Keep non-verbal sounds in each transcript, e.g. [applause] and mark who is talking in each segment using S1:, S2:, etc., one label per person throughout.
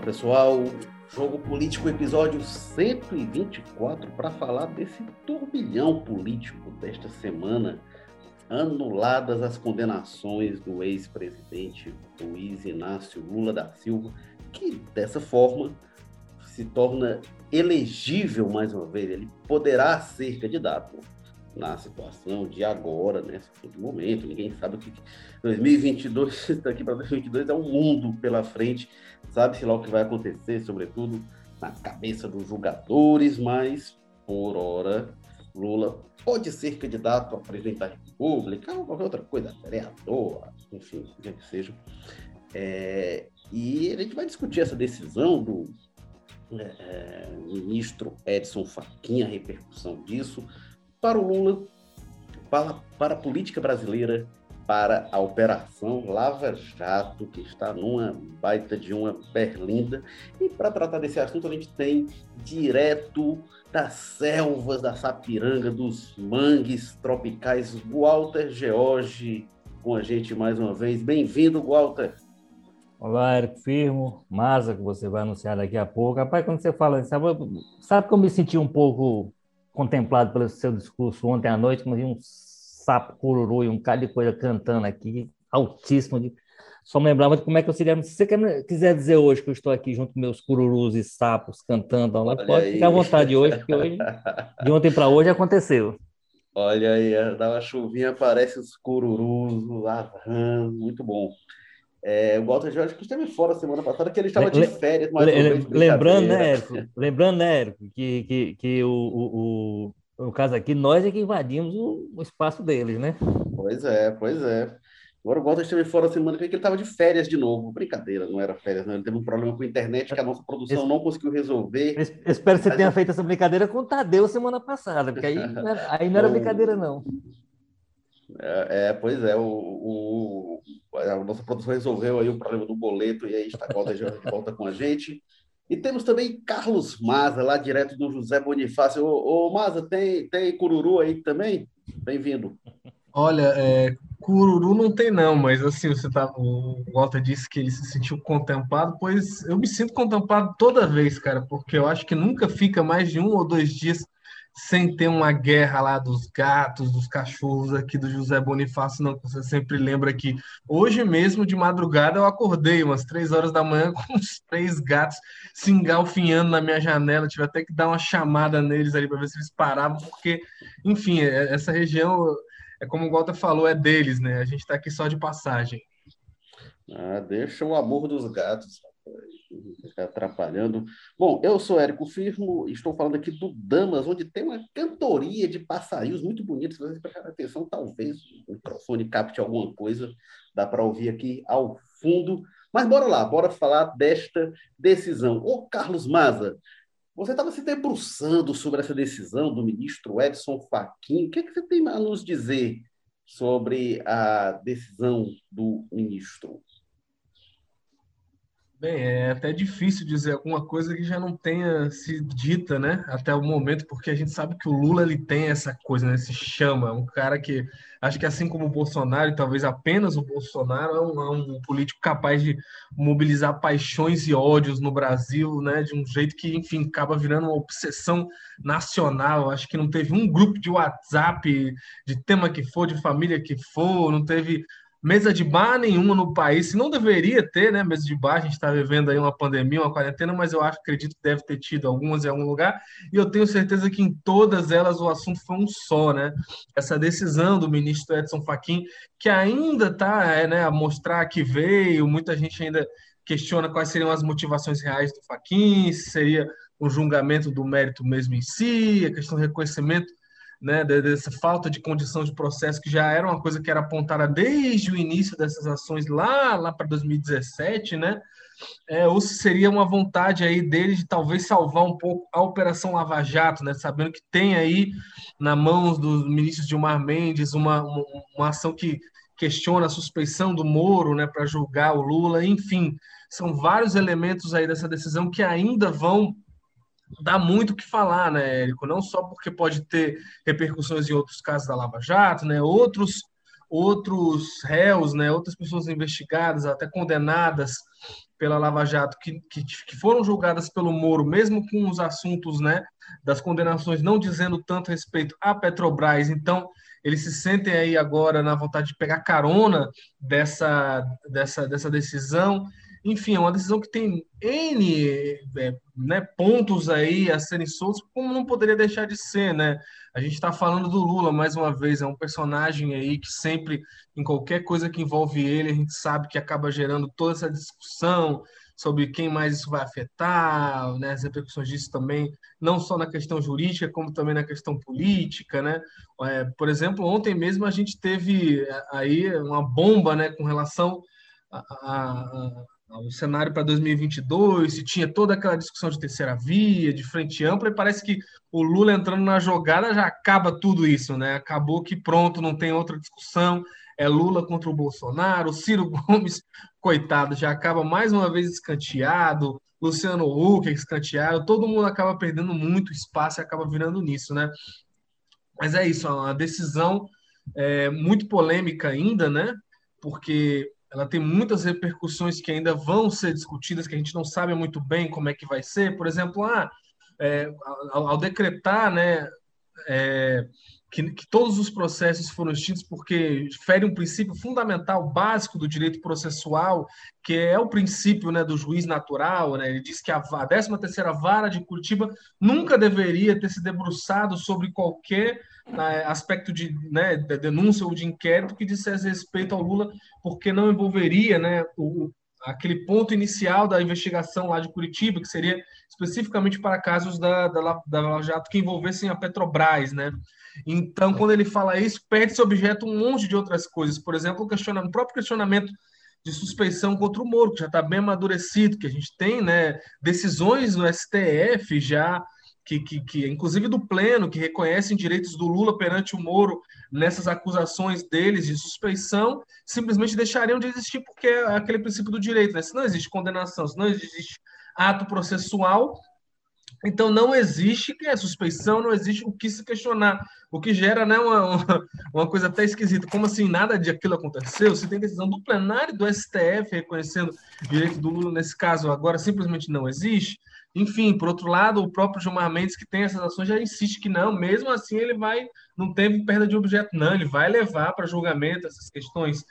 S1: Fala pessoal, Jogo Político, episódio 124, para falar desse turbilhão político desta semana. Anuladas as condenações do ex-presidente Luiz Inácio Lula da Silva, que dessa forma se torna elegível mais uma vez. Ele poderá ser candidato na situação de agora, né? De momento, ninguém sabe o que 2022 daqui para 2022 é um mundo pela frente, sabe-se lá o que vai acontecer, sobretudo na cabeça dos julgadores, mas por hora Lula pode ser candidato a presidente da República ou qualquer outra coisa, vereador, enfim, o que seja. É, e a gente vai discutir essa decisão do é, é ministro Edson Fachin, a repercussão disso, para o Lula, para, para a política brasileira, para a Operação Lava Jato, que está numa baita de uma berlinda. E para tratar desse assunto, a gente tem direto das selvas da Sapiranga, dos mangues tropicais, Walter George com a gente mais uma vez. Bem-vindo, Walter.
S2: Olá, Érico Firmo, Masa, que você vai anunciar daqui a pouco. Rapaz, quando você fala, sabe, sabe que eu me senti um pouco contemplado pelo seu discurso ontem à noite, mas um sapo cururu e um cara de coisa cantando aqui, altíssimo. De... Só me lembrava de como é que eu seria. Se você quiser dizer hoje que eu estou aqui junto com meus cururus e sapos cantando lá, pode aí. ficar à vontade hoje, porque hoje, de ontem para hoje aconteceu.
S1: Olha aí, dá uma chuvinha, aparece os cururus, o rãs, muito bom. É, o Walter Jorge que esteve fora semana passada, que ele estava de férias. Mas
S2: lembrando, né, Érico, lembrando, né, Érico, que, que, que o, o, o, no caso aqui, nós é que invadimos o, o espaço deles, né?
S1: Pois é, pois é. Agora o Walter esteve fora semana que ele estava de férias de novo. Brincadeira, não era férias, não. Ele teve um problema com a internet que a nossa produção não conseguiu resolver.
S2: espero que você tenha feito essa brincadeira com o Tadeu semana passada, porque aí aí não era [laughs] brincadeira, não.
S1: É, é, pois é, o, o, a nossa produção resolveu aí o problema do boleto e aí está a já volta com a gente. E temos também Carlos Maza, lá direto do José Bonifácio. Ô, ô Maza, tem, tem cururu aí também? Bem-vindo.
S3: Olha, é, cururu não tem não, mas assim, você tá, o Walter disse que ele se sentiu contemplado, pois eu me sinto contemplado toda vez, cara, porque eu acho que nunca fica mais de um ou dois dias sem ter uma guerra lá dos gatos, dos cachorros aqui do José Bonifácio, não. Você sempre lembra que hoje mesmo, de madrugada, eu acordei umas três horas da manhã [laughs] com uns três gatos se engalfinhando na minha janela. Tive até que dar uma chamada neles ali para ver se eles paravam, porque, enfim, é, essa região, é como o Walter falou, é deles, né? A gente está aqui só de passagem.
S1: Ah, deixa o amor dos gatos atrapalhando. Bom, eu sou Érico Firmo, estou falando aqui do Damas, onde tem uma cantoria de passarinhos muito bonitos. Se vocês prestarem atenção, talvez o microfone capte alguma coisa, dá para ouvir aqui ao fundo. Mas bora lá, bora falar desta decisão. Ô, Carlos Maza, você estava se debruçando sobre essa decisão do ministro Edson Fachin. O que, é que você tem a nos dizer sobre a decisão do ministro?
S3: Bem, é até difícil dizer alguma coisa que já não tenha se dita, né, até o momento, porque a gente sabe que o Lula ele tem essa coisa, né, se chama, um cara que acho que assim como o Bolsonaro, e talvez apenas o Bolsonaro, é um, é um, político capaz de mobilizar paixões e ódios no Brasil, né, de um jeito que, enfim, acaba virando uma obsessão nacional. Acho que não teve um grupo de WhatsApp, de tema que for, de família que for, não teve mesa de bar nenhuma no país, não deveria ter, né? Mesa de bar, a gente está vivendo aí uma pandemia, uma quarentena, mas eu acho, acredito que deve ter tido algumas em algum lugar, e eu tenho certeza que em todas elas o assunto foi um só, né? Essa decisão do ministro Edson Fachin, que ainda está é, né, a mostrar que veio, muita gente ainda questiona quais seriam as motivações reais do Fachin, se seria o julgamento do mérito mesmo em si, a questão do reconhecimento né, dessa falta de condição de processo que já era uma coisa que era apontada desde o início dessas ações lá, lá para 2017, né? É, ou se seria uma vontade aí dele de talvez salvar um pouco a Operação Lava Jato, né? Sabendo que tem aí na mão dos ministros Gilmar Mendes uma, uma, uma ação que questiona a suspeição do Moro, né, para julgar o Lula, enfim, são vários elementos aí dessa decisão que ainda vão dá muito o que falar, né, Érico? Não só porque pode ter repercussões em outros casos da Lava Jato, né? Outros outros réus, né, outras pessoas investigadas, até condenadas pela Lava Jato, que, que, que, foram julgadas pelo Moro, mesmo com os assuntos né, das condenações não dizendo tanto respeito à Petrobras. Então, eles se sentem aí agora na vontade de pegar carona dessa, dessa, dessa decisão. Enfim, é uma decisão que tem N é, né, pontos aí a serem soltos, como não poderia deixar de ser, né? A gente está falando do Lula, mais uma vez, é um personagem aí que sempre, em qualquer coisa que envolve ele, a gente sabe que acaba gerando toda essa discussão sobre quem mais isso vai afetar, né, as repercussões disso também, não só na questão jurídica, como também na questão política, né? É, por exemplo, ontem mesmo a gente teve aí uma bomba, né, com relação a, a, o cenário para 2022, se tinha toda aquela discussão de terceira via, de frente ampla, e parece que o Lula entrando na jogada já acaba tudo isso, né? Acabou que pronto, não tem outra discussão, é Lula contra o Bolsonaro, Ciro [laughs] Gomes, coitado, já acaba mais uma vez escanteado, Luciano Huck escanteado, todo mundo acaba perdendo muito espaço e acaba virando nisso, né? Mas é isso, é uma decisão é, muito polêmica ainda, né? Porque ela tem muitas repercussões que ainda vão ser discutidas, que a gente não sabe muito bem como é que vai ser. Por exemplo, ah, é, ao, ao, decretar né, é, que, que, todos os processos foram extintos porque fere um princípio fundamental, básico do direito processual, que é o princípio né, do juiz natural. Né? Ele diz que a, a 13ª Vara de Curitiba nunca deveria ter se debruçado sobre qualquer aspecto de, né, de denúncia ou de inquérito que dissesse respeito ao Lula, porque não envolveria né, o, aquele ponto inicial da investigação lá de Curitiba, que seria especificamente para casos da, da, da Lava Jato que envolvessem a Petrobras, né? Então, quando ele fala isso, perde-se objeto um monte de outras coisas. Por exemplo, o, questionamento, o próprio questionamento de suspeição contra o Moro, que já está bem amadurecido, que a gente tem né, decisões no STF já, que, que, que, inclusive do Pleno, que reconhecem direitos do Lula perante o Moro nessas acusações deles de suspeição, simplesmente deixariam de existir porque é aquele princípio do direito. Né? Se não existe condenação, se não existe ato processual, então não existe que é suspeição, não existe o que se questionar, o que gera né, uma, uma, coisa até esquisita. Como assim nada de aquilo aconteceu? Se tem decisão do plenário do STF reconhecendo direito do Lula nesse caso, agora simplesmente não existe. Enfim, por outro lado, o próprio Gilmar Mendes, que tem essas ações, já insiste que não, mesmo assim ele vai, não teve perda de objeto, não, ele vai levar para julgamento essas questões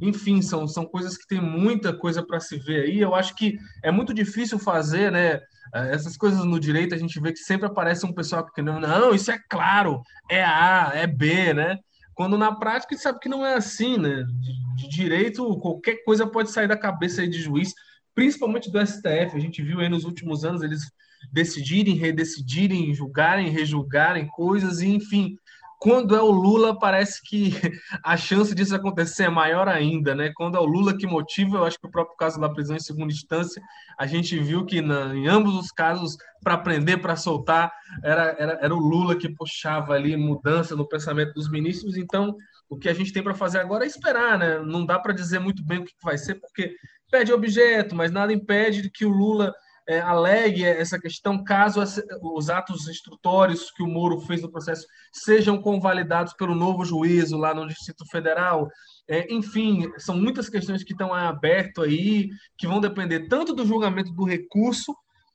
S3: enfim, são, são coisas que tem muita coisa para se ver aí. Eu acho que é muito difícil fazer, né? Eh, essas coisas no direito, a gente vê que sempre aparece um pessoal que não, não, isso é claro, é A, é B, né? Quando na prática a gente sabe que não é assim, né? De, de direito, qualquer coisa pode sair da cabeça aí de juiz, principalmente do STF. A gente viu aí nos últimos anos eles decidirem, redecidirem, julgarem, rejulgarem coisas, e enfim, quando é o Lula, parece que [laughs] a chance disso acontecer é maior ainda, né? Quando é o Lula que motiva, eu acho que o próprio caso da prisão em segunda instância, a gente viu que na, em ambos os casos, para prender, para soltar, era, era, era o Lula que puxava ali mudança no pensamento dos ministros. Então, o que a gente tem para fazer agora é esperar, né? Não dá para dizer muito bem o que vai ser, porque pede objeto, mas nada impede que o Lula é, alegue essa questão caso os atos instrutórios que o Moro fez no processo sejam convalidados pelo novo juízo lá no Distrito Federal. É, enfim, são muitas questões que estão abertas aí, que vão depender tanto do julgamento do recurso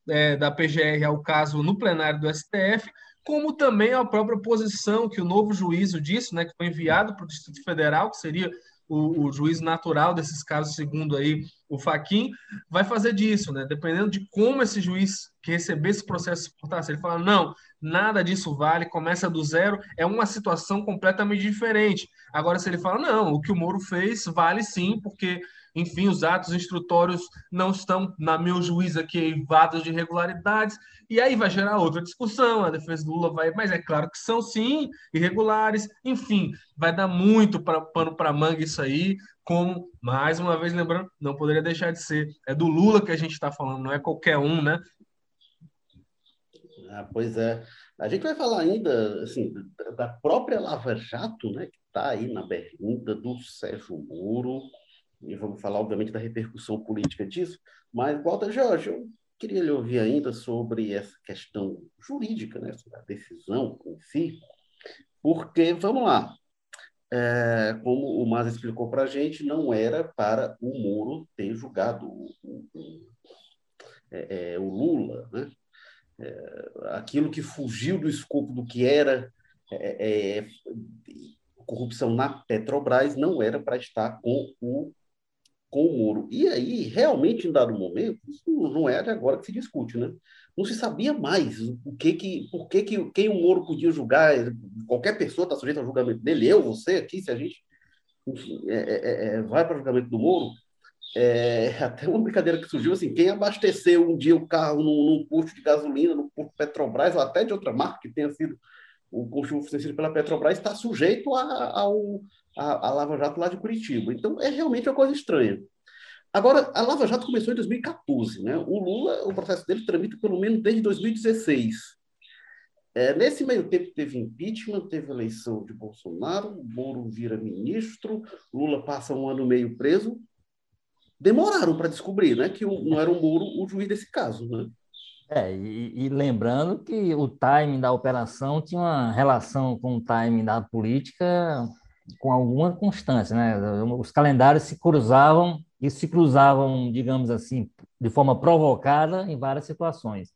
S3: é, da PGR ao caso no plenário do STF, como também a própria posição que o novo juízo disse, né, que foi enviado para o Distrito Federal, que seria o, o juiz natural desses casos, segundo aí o Faquin, vai fazer disso, né? Dependendo de como esse juiz que receber esse processo se portar, se ele falar, não, nada disso vale, começa do zero, é uma situação completamente diferente. Agora, se ele fala, não, o que o Moro fez vale sim, porque enfim, os atos instrutórios não estão, na meu juízo aqui, eivados de irregularidades, e aí vai gerar outra discussão, a defesa do Lula vai, mas é claro que são sim irregulares, enfim, vai dar muito pra, pano para manga isso aí, como, mais uma vez lembrando, não poderia deixar de ser, é do Lula que a gente está falando, não é qualquer um, né?
S1: Ah, pois é. A gente vai falar ainda assim, da própria Lava Jato, né, que está aí na berlinda do Sérgio Moro, e vamos falar, obviamente, da repercussão política disso, mas, Walter Jorge, eu queria lhe ouvir ainda sobre essa questão jurídica, né, sobre a decisão em si, porque, vamos lá, é, como o Mas explicou para a gente, não era para o Moro ter julgado o, o, é, é, o Lula. Né? É, aquilo que fugiu do escopo do que era é, corrupção na Petrobras não era para estar com o, com o Moro. E aí, realmente, em dado momento, isso não é de agora que se discute, né? Não se sabia mais o que que, por que, que quem o Moro podia julgar, qualquer pessoa está sujeita ao julgamento dele, eu, você aqui, se a gente enfim, é, é, é vai para o julgamento do Moro, é, [laughs] até uma brincadeira que surgiu assim, quem abasteceu um dia o carro num, num posto de gasolina, no posto Petrobras, ou até de outra marca que tenha sido o consumo fornecido pela Petrobras está sujeito a, a, a Lava Jato lá de Curitiba. Então, é realmente uma coisa estranha. Agora, a Lava Jato começou em 2014, né? O Lula, o processo dele tramita pelo menos desde 2016. É, nesse meio tempo teve impeachment, teve eleição de Bolsonaro, Moro vira ministro, Lula passa um ano meio preso. Demoraram para descobrir, né, que não era o Moro o juiz desse caso, né?
S2: É, e, e, lembrando que o timing da operação tinha uma relação com o timing da política com alguma constância, né? Os calendários se cruzavam e se cruzavam, digamos assim, de forma provocada em várias situações.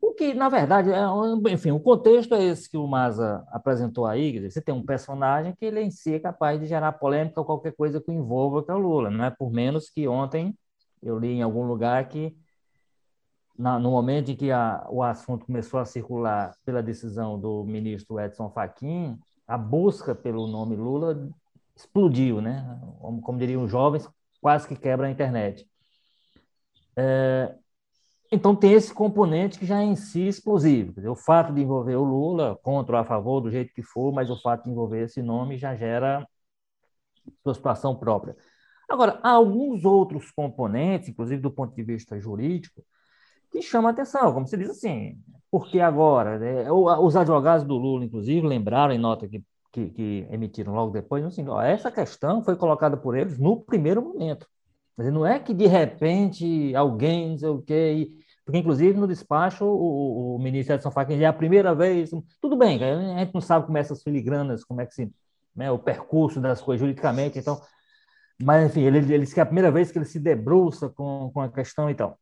S2: O que, na verdade, é, enfim, o contexto é esse que o Maza apresentou aí, dizer, você tem um personagem que ele em si é capaz de gerar polêmica ou qualquer coisa que envolva que é o Lula, não é por menos que ontem eu li em algum lugar que na, no momento em que a, o assunto começou a circular pela decisão do ministro Edson Fachin, a busca pelo nome Lula explodiu, né? Como, como diriam os jovens, quase que quebra a internet. É, então tem esse componente que já é em si explosivo. Dizer, o fato de envolver o Lula, contra ou a favor, do jeito que for, mas o fato de envolver esse nome já gera sua situação própria. Agora, há alguns outros componentes, inclusive do ponto de vista jurídico, que chama atenção, como se diz assim, porque agora? Né? Os advogados do Lula, inclusive, lembraram em nota que, que, que emitiram logo depois, assim, ó, essa questão foi colocada por eles no primeiro momento. Mas não é que de repente alguém, não sei o quê, porque inclusive no despacho o, o ministro Edson Fachin é a primeira vez, tudo bem, a gente não sabe como é essas filigranas, como é que se, né, o percurso das coisas juridicamente, então, mas enfim, ele, ele disse que é a primeira vez que ele se debruça com, com a questão e tal.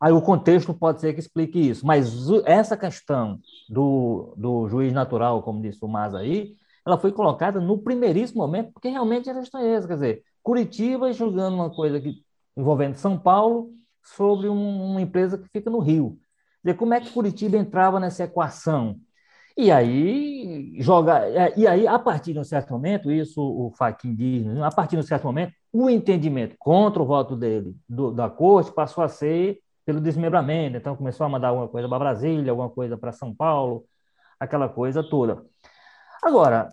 S2: Aí o contexto pode ser que explique isso, mas essa questão do, do juiz natural, como disse o Mas aí, ela foi colocada no primeiríssimo momento, porque realmente era estranheza. Quer dizer, Curitiba julgando uma coisa que, envolvendo São Paulo sobre um, uma empresa que fica no Rio. Quer dizer, como é que Curitiba entrava nessa equação? E aí, joga, é, e aí, a partir de um certo momento, isso o Faquin diz, né, a partir de um certo momento, o entendimento contra o voto dele, do, da corte, passou a ser pelo desmembramento. Então, começou a mandar alguma coisa para Brasília, alguma coisa para São Paulo, aquela coisa toda. Agora,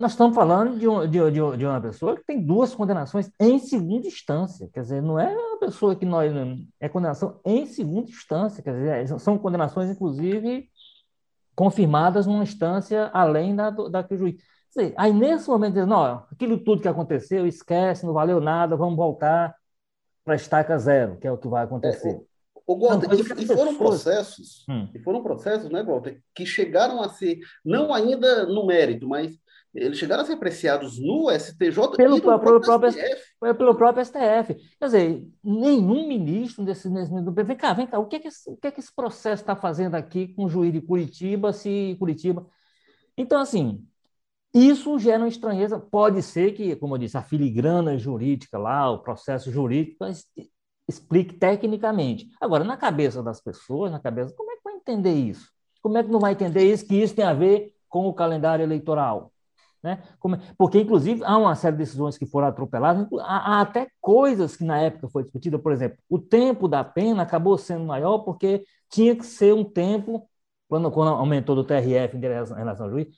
S2: nós estamos falando de, um, de, de, de, uma pessoa que tem duas condenações em segunda instância. Quer dizer, não é uma pessoa que nós. É condenação em segunda instância. Quer dizer, são condenações, inclusive, confirmadas numa instância além da, da que o juiz. Aí, nesse momento, diz, não, aquilo tudo que aconteceu, esquece, não valeu nada, vamos voltar para a estaca zero, que é o que vai acontecer. É,
S1: o, o Walter, e, e, foram processos, hum. e foram processos, né, Walter, que chegaram a ser, não ainda no mérito, mas eles chegaram a ser apreciados no STJ
S2: pelo, e no próprio, próprio STF. Pelo próprio STF. Quer dizer, nenhum ministro desse, desse vem cá, vem cá, o que é que esse, o que é que esse processo está fazendo aqui com o juiz de Curitiba, se Curitiba... Então, assim, isso gera uma estranheza. Pode ser que, como eu disse, a filigrana jurídica lá, o processo jurídico, explique tecnicamente. Agora, na cabeça das pessoas, na cabeça, como é que vai entender isso? Como é que não vai entender isso, que isso tem a ver com o calendário eleitoral? Né? Porque, inclusive, há uma série de decisões que foram atropeladas, há, até coisas que na época foi discutida, por exemplo, o tempo da pena acabou sendo maior porque tinha que ser um tempo, quando, quando aumentou do TRF em relação ao juiz,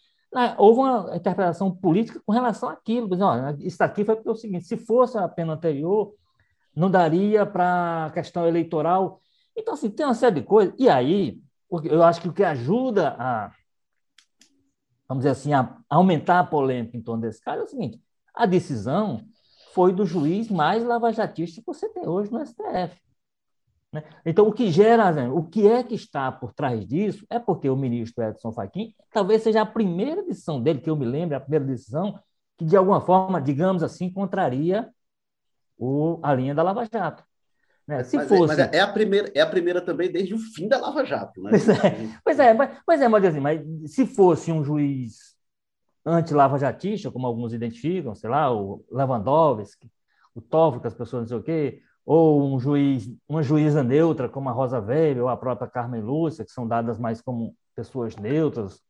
S2: houve uma interpretação política com relação àquilo. Dizer, isso aqui foi é o seguinte: se fosse a pena anterior, não daria para a questão eleitoral. Então, assim, tem uma série de coisas. E aí, eu acho que o que ajuda a vamos dizer assim, a aumentar a polêmica em torno desse caso é o seguinte: a decisão foi do juiz mais lavajatista que você tem hoje no STF. Né? Então, o que gera, né, o que é que está por trás disso é porque o ministro Edson Fachin, talvez seja a primeira decisão dele, que eu me lembro, a primeira decisão, que de alguma forma, digamos assim, contraria o, a linha da Lava Jato. Né?
S1: Se mas, é, fosse... É, mas é, a primeira, é a primeira também desde o fim da Lava Jato. Né?
S2: Pois é, pois é, mas, pois é mas, assim, mas se fosse um juiz anti-lava-jatista, como alguns identificam, sei lá, o Lewandowski, o Toffoli, que as pessoas não sei o quê, ou um juiz, uma juíza neutra, como a Rosa Weber ou a própria Carmen Lúcia, que são dadas mais como pessoas neutras.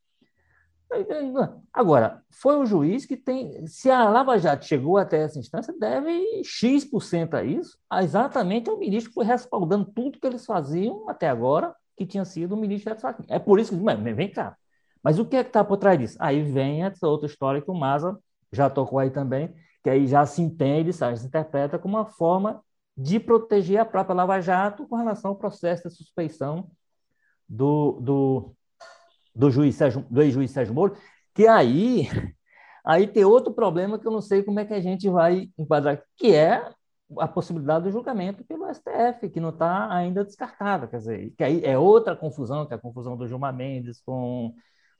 S2: Agora, foi o juiz que tem. Se a Lava Jato chegou até essa instância, deve X% a isso, exatamente ao ministro que foi respaldando tudo que eles faziam até agora, que tinha sido o ministro Edson Fachin. É por isso que. Vem cá. Mas o que é que está por trás disso? Aí vem essa outra história que o Maza já tocou aí também, que aí já se entende, já se interpreta como uma forma de proteger a própria Lava Jato com relação ao processo de suspeição do, do, do juiz Sérgio, do ex-juiz Sérgio Moro, que aí, [laughs] aí tem outro problema que eu não sei como é que a gente vai enquadrar, que é a possibilidade do julgamento pelo STF, que não está ainda descartada, quer dizer, que aí é outra confusão, que é a confusão do Gilmar Mendes com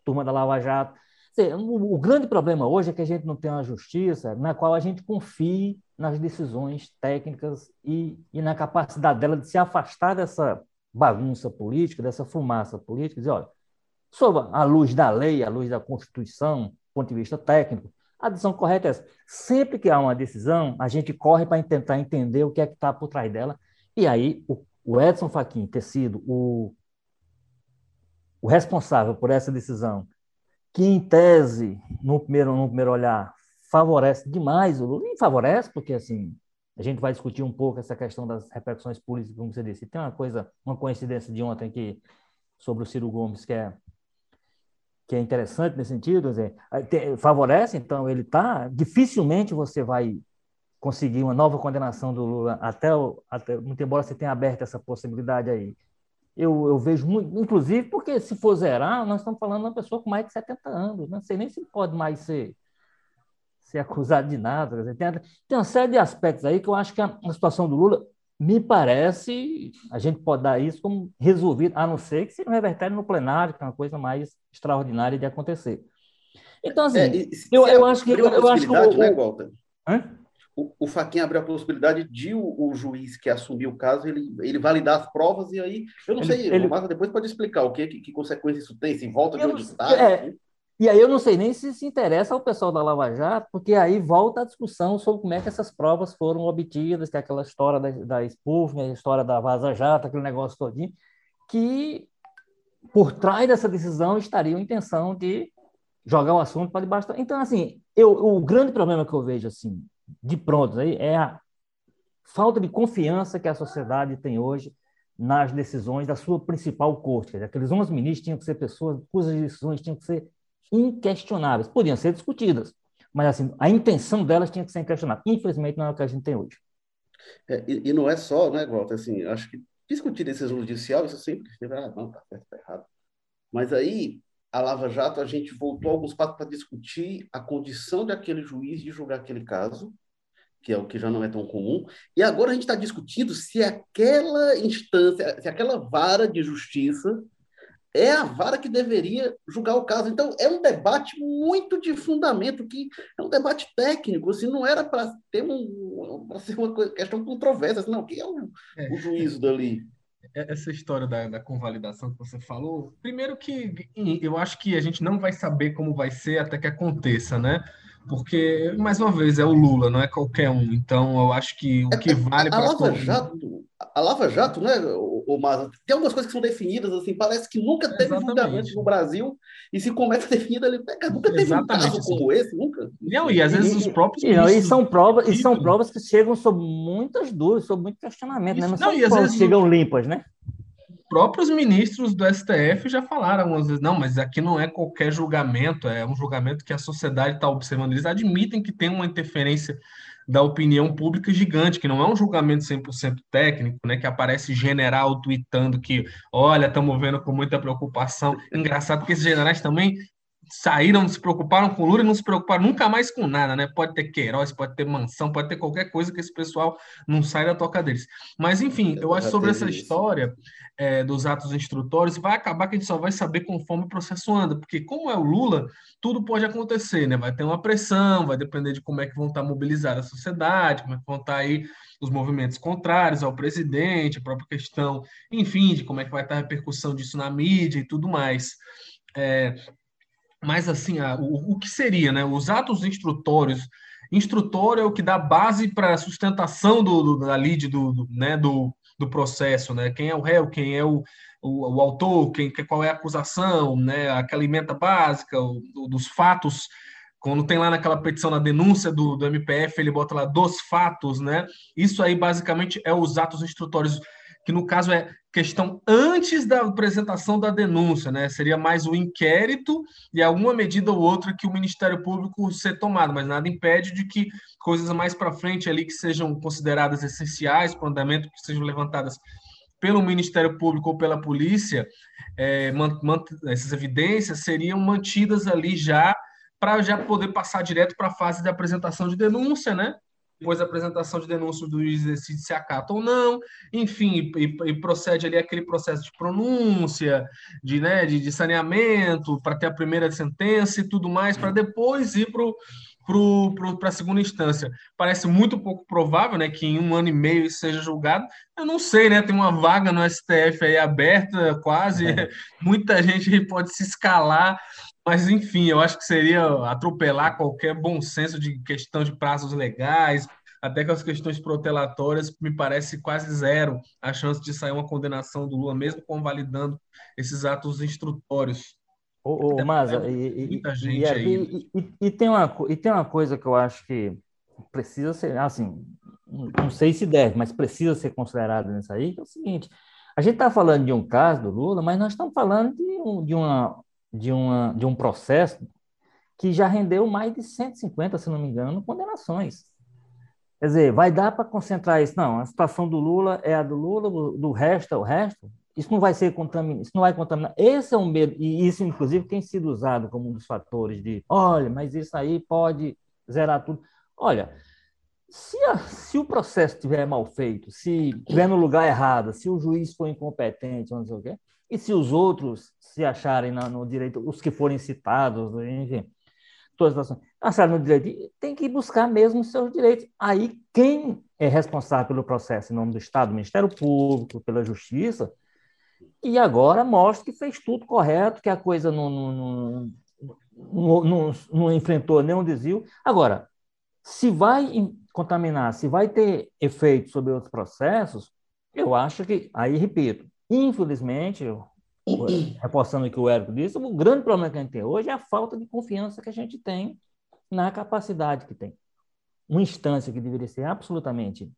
S2: turma da Lava Jato. O grande problema hoje é que a gente não tem uma justiça na qual a gente confie nas decisões técnicas e, e na capacidade dela de se afastar dessa bagunça política, dessa fumaça política, dizer, olha, sob a luz da lei, a luz da Constituição, do ponto de vista técnico, a decisão correta é essa. Sempre que há uma decisão, a gente corre para tentar entender o que é que está por trás dela. E aí, o, o Edson Fachin ter sido o, o responsável por essa decisão, que em tese, no primeiro, no primeiro olhar, favorece demais o Lula, e favorece, porque assim, a gente vai discutir um pouco essa questão das repercussões políticas, como você disse. Tem uma coisa, uma coincidência de ontem que sobre o Ciro Gomes que é que é interessante nesse sentido, dizer, favorece, então ele está, dificilmente você vai conseguir uma nova condenação do Lula até, o, até muito embora você tenha aberto essa possibilidade aí. Eu, eu vejo muito, inclusive porque se for zerar, nós estamos falando de uma pessoa com mais de 70 anos, não sei nem se pode mais ser ser acusado de nada. Tem, tem uma série de aspectos aí que eu acho que a, a, situação do Lula me parece, a gente pode dar isso como resolvido, a não ser que se não reverter no plenário, que é uma coisa mais extraordinária de acontecer. Então, assim, é, eu, eu acho que. Eu, eu acho que o,
S1: né, Walter? O, o Faquinha abriu a possibilidade de o, o, juiz que assumiu o caso ele, ele validar as provas e aí, eu não ele, sei, ele... o Massa depois pode explicar o que, que, que consequência isso tem, se volta de onde está.
S2: É, assim. E aí eu não sei nem se se interessa ao pessoal da Lava Jato, porque aí volta a discussão sobre como é que essas provas foram obtidas, que é aquela história da, da Spoof, a história da Vaza Jato, aquele negócio todinho, que por trás dessa decisão estaria a intenção de jogar o assunto para debaixo. Então, assim, eu, o grande problema que eu vejo, assim, de pronto, aí, é a falta de confiança que a sociedade tem hoje nas decisões da sua principal corte. Aqueles 11 ministros tinham que ser pessoas cujas decisões tinham que ser inquestionáveis. Podiam ser discutidas, mas assim, a intenção delas tinha que ser inquestionável. Infelizmente, não é o que a gente tem hoje.
S1: É, e, e, não é só, né, Walter? Assim, acho que discutir decisão judicial, isso sempre esteve, ah, não, tá certo, tá errado. Mas aí, a Lava Jato, a gente voltou alguns passos para discutir a condição daquele juiz de julgar aquele caso, que é o que já não é tão comum, e agora a gente está discutindo se aquela instância, se aquela vara de justiça é a vara que deveria julgar o caso. Então, é um debate muito de fundamento, que é um debate técnico, assim, não era para ter um, ser uma questão controversa, assim, não, que é o, é. o juízo dali.
S3: É, essa história da, da, convalidação que você falou, primeiro que eu acho que a gente não vai saber como vai ser até que aconteça, né? Porque, mais uma vez, é o Lula, não é qualquer um. Então, eu acho que o é, que é, vale para.
S1: A Lava Jato, a Lava Jato, né, o, Maza, tem algumas coisas que são definidas, assim, parece que nunca teve Exatamente. julgamento no Brasil, e se começa [laughs] definida ali, nunca teve Exatamente. um caso como esse, nunca.
S3: Não, e às vezes e, os próprios.
S2: E, não, e, são provas, e são provas que chegam sob muitas dúvidas, sob muito questionamento, né? Não, não são e às vezes chegam limpas, né?
S3: Próprios ministros do STF já falaram algumas vezes, não, mas aqui não é qualquer julgamento, é um julgamento que a sociedade está observando. Eles admitem que tem uma interferência da opinião pública gigante, que não é um julgamento 100% técnico, né, que aparece general tweetando que, olha, estamos vendo com muita preocupação. Engraçado que esses generais também saíram, se preocuparam com Lula e não se preocuparam nunca mais com nada, né? Pode ter Queiroz, pode ter mansão, pode ter qualquer coisa que esse pessoal não sai da toca deles. Mas, enfim, eu acho sobre essa história é, dos atos instrutórios, vai acabar que a gente só vai saber conforme o processo anda, porque como é o Lula, tudo pode acontecer, né? Vai ter uma pressão, vai depender de como é que vão estar mobilizadas a sociedade, como é que vão estar aí os movimentos contrários ao presidente, a própria questão, enfim, de como é que vai estar a repercussão disso na mídia e tudo mais. É, mas, assim, a, o, o que seria, né? Os atos instrutórios. Instrutório é o que dá base para a sustentação do, do, da lead do, do, né, do, do processo, né? Quem é o réu, quem é o, o, o autor, quem, qual é a acusação, né? Aquela emenda básica, o, dos fatos quando tem lá naquela petição na denúncia do, do MPF, ele bota lá dos fatos, né? Isso aí basicamente é os atos instrutórios, que no caso é questão antes da apresentação da denúncia, né? Seria mais o inquérito e alguma medida ou outra que o Ministério Público ser tomado, mas nada impede de que coisas mais para frente ali que sejam consideradas essenciais para o andamento, que sejam levantadas pelo Ministério Público ou pela polícia, é, essas evidências seriam mantidas ali já para já poder passar direto para a fase de apresentação de denúncia, né? Depois da apresentação de denúncia, do juiz decide se acata ou não, enfim, e, e procede ali aquele processo de pronúncia, de, né, de, de saneamento, para ter a primeira sentença e tudo mais, para depois ir para para a segunda instância. Parece muito pouco provável né, que em um ano e meio isso seja julgado. Eu não sei, né? Tem uma vaga no STF aí aberta, quase. É. [laughs] Muita gente pode se escalar mas, enfim, eu acho que seria atropelar qualquer bom senso de questão de prazos legais, até com as questões protelatórias, me parece quase zero a chance de sair uma condenação do Lula, mesmo convalidando esses atos instrutórios.
S2: Ô, ô Maza, e, muita gente é, e, aí. E, e, tem uma, e tem uma coisa que eu acho que precisa ser, assim, não sei se deve, mas precisa ser considerado nisso aí, que é o seguinte, a gente está falando de um caso do Lula, mas nós estamos falando de, um, de uma de, uma, de um processo que já rendeu mais de 150, se não me engano, condenações. Quer dizer, vai dar para concentrar isso? Não, a situação do Lula é a do Lula, do resto é o resto. Isso não vai ser contaminado, isso não vai contaminar. Esse é um medo, e isso, inclusive, tem sido usado como um dos fatores de, olha, mas isso aí pode zerar tudo. Olha, se, a, se o processo estiver mal feito, se estiver no lugar errado, se o juiz for incompetente, não sei o quê, e se os outros se acharem no direito, os que forem citados, enfim, todas as acharem no direito, tem que buscar mesmo os seus direitos. Aí, quem é responsável pelo processo em nome do Estado, do Ministério Público, pela Justiça, e agora mostra que fez tudo correto, que a coisa não, não, não, não, não enfrentou nenhum desvio. Agora, se vai contaminar, se vai ter efeito sobre outros processos, eu acho que, aí repito, Infelizmente, reforçando o que o Érico disse, o grande problema que a gente tem hoje é a falta de confiança que a gente tem na capacidade que tem. Uma instância que deveria ser absolutamente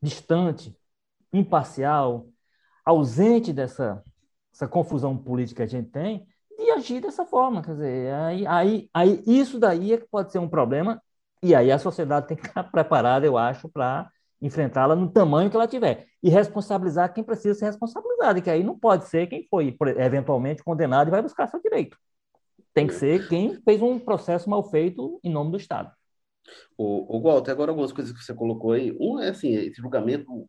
S2: distante, imparcial, ausente dessa essa confusão política que a gente tem, e agir dessa forma. Quer dizer, aí, aí, aí isso daí é que pode ser um problema, e aí a sociedade tem que estar preparada, eu acho, para enfrentá-la no tamanho que ela tiver e responsabilizar quem precisa ser responsabilizado, que aí não pode ser quem foi eventualmente condenado e vai buscar seu direito. Tem que ser quem fez um processo mal feito em nome do Estado.
S1: O, o Walter, agora algumas coisas que você colocou aí. Um é assim, esse julgamento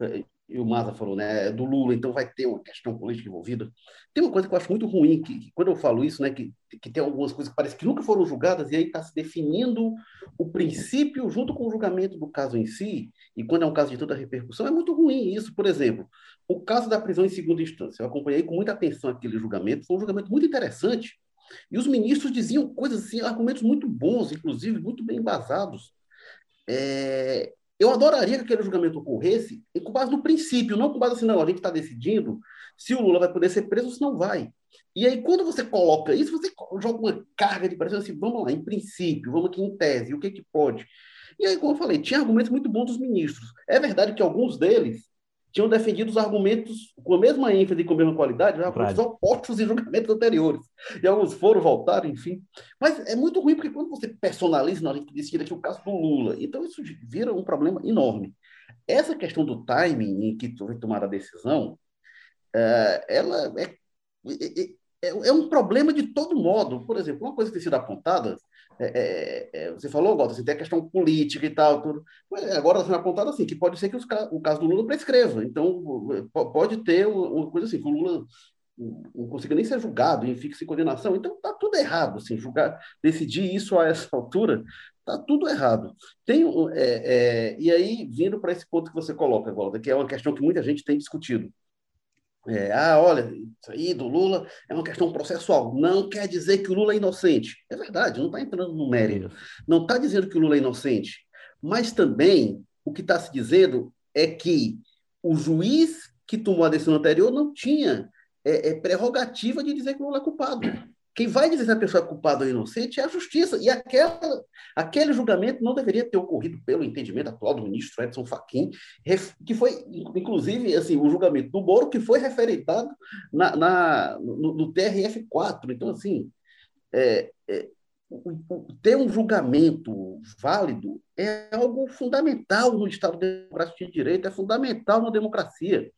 S1: é, e o Maza falou, né, é do Lula, então vai ter uma questão política envolvida. Tem uma coisa que eu acho muito ruim, que, que quando eu falo isso, né, que, que tem algumas coisas que parece que nunca foram julgadas, e aí está se definindo o princípio junto com o julgamento do caso em si, e quando é um caso de toda repercussão, é muito ruim isso. Por exemplo, o caso da prisão em segunda instância, eu acompanhei com muita atenção aquele julgamento, foi um julgamento muito interessante, e os ministros diziam coisas assim, argumentos muito bons, inclusive, muito bem embasados. É, eu adoraria que aquele julgamento ocorresse com base no princípio, não com base assim, não, a gente está decidindo se o Lula vai poder ser preso ou se não vai. E aí, quando você coloca isso, você joga uma carga de pressão assim, vamos lá, em princípio, vamos aqui em tese, o que que pode? E aí, como eu falei, tinha argumentos muito bons dos ministros. É verdade que alguns deles tinham defendido os argumentos com a mesma ênfase e com a mesma qualidade, argumentos claro. opostos em julgamentos anteriores. E alguns foram, voltaram, enfim. Mas é muito ruim, porque quando você personaliza, na gente decide aqui o caso do Lula, então isso vira um problema enorme. Essa questão do timing em que foi tomada a decisão, é, ela é, é, é, é, é, um problema de todo modo. Por exemplo, uma coisa que tem sido apontada, é, é, é você falou, Gota, assim, tem a questão política e tal, tudo. agora está sendo apontado assim, que pode ser que os, o caso do Lula prescreva. Então, pode ter uma coisa assim, que o Lula não consiga nem ser julgado e fique sem condenação. Então, está tudo errado. Assim, julgar, decidir isso a essa altura, está tudo errado. Tem, é, e aí, vindo para esse ponto que você coloca, Golda, que é uma questão que muita gente tem discutido. É, ah, olha, isso aí do Lula é uma questão processual. Não quer dizer que o Lula é inocente. É verdade, não está entrando no mérito. Não está dizendo que o Lula é inocente. Mas também o que está se dizendo é que o juiz que tomou a decisão anterior não tinha é, é prerrogativa de dizer que o Lula é culpado. Quem vai dizer se a pessoa é culpada ou inocente é a justiça. E aquela, aquele julgamento não deveria ter ocorrido pelo entendimento atual do ministro Edson Fachin, que foi, inclusive, assim, o julgamento do Moro, que foi referendado na, na no, no TRF4. Então, assim, é, é, ter um julgamento válido é algo fundamental no Estado democrático de direito, é fundamental na democracia.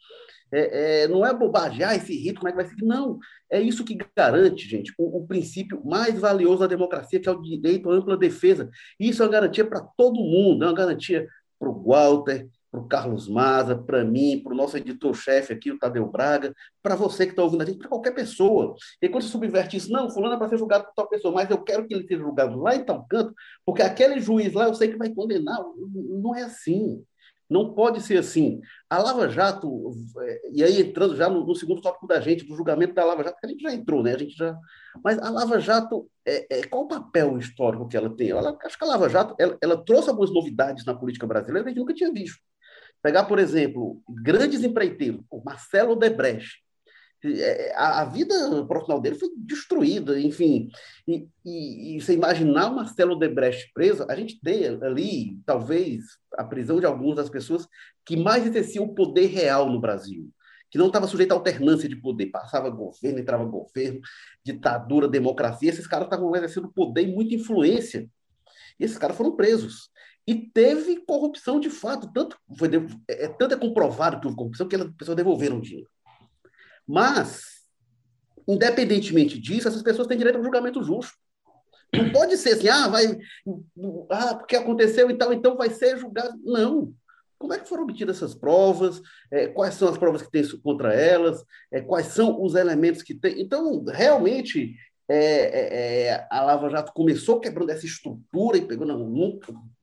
S1: É, é, não é bobagem, ah, esse rito, como é que vai ser? Não, é isso que garante, gente, o, o princípio mais valioso da democracia, que é o direito à ampla defesa. Isso é uma garantia para todo mundo, é uma garantia para o Walter, para o Carlos Maza, para mim, para o nosso editor-chefe aqui, o Tadeu Braga, para você que está ouvindo a gente, para qualquer pessoa. E quando você subverte isso, não, fulano é para ser julgado por tal pessoa, mas eu quero que ele seja julgado lá em tal canto, porque aquele juiz lá eu sei que vai condenar. Não é assim. Não pode ser assim. A Lava Jato, é, e aí entrando já no, no, segundo tópico da gente, do julgamento da Lava Jato, que a gente já entrou, né? A gente já. Mas a Lava Jato, é, é qual o papel histórico que ela tem? Ela, acho que a Lava Jato ela, ela trouxe algumas novidades na política brasileira que a gente nunca tinha visto. Pegar, por exemplo, grandes empreiteiros, o Marcelo Debrecht, é, a, a, vida profissional dele foi destruída, enfim. E, e, e, você imaginar o Marcelo Debrecht preso, a gente tem ali, talvez, a prisão de algumas das pessoas que mais exerciam o poder real no Brasil, que não estava sujeito à alternância de poder, passava governo, entrava governo, ditadura, democracia, esses caras estavam exercendo poder e muita influência. E esses caras foram presos. E teve corrupção de fato, tanto, foi, é, é, tanto é comprovado que houve corrupção que as pessoas devolveram dinheiro. Mas, independentemente disso, essas pessoas têm direito a um julgamento justo. Não pode ser assim, ah, vai, ah, porque aconteceu e tal, então vai ser julgado. Não. Como é que foram obtidas essas provas? É, quais são as provas que tem contra elas? É, quais são os elementos que tem? Então, realmente, é, é, é a Lava Jato começou quebrando essa estrutura e pegou não,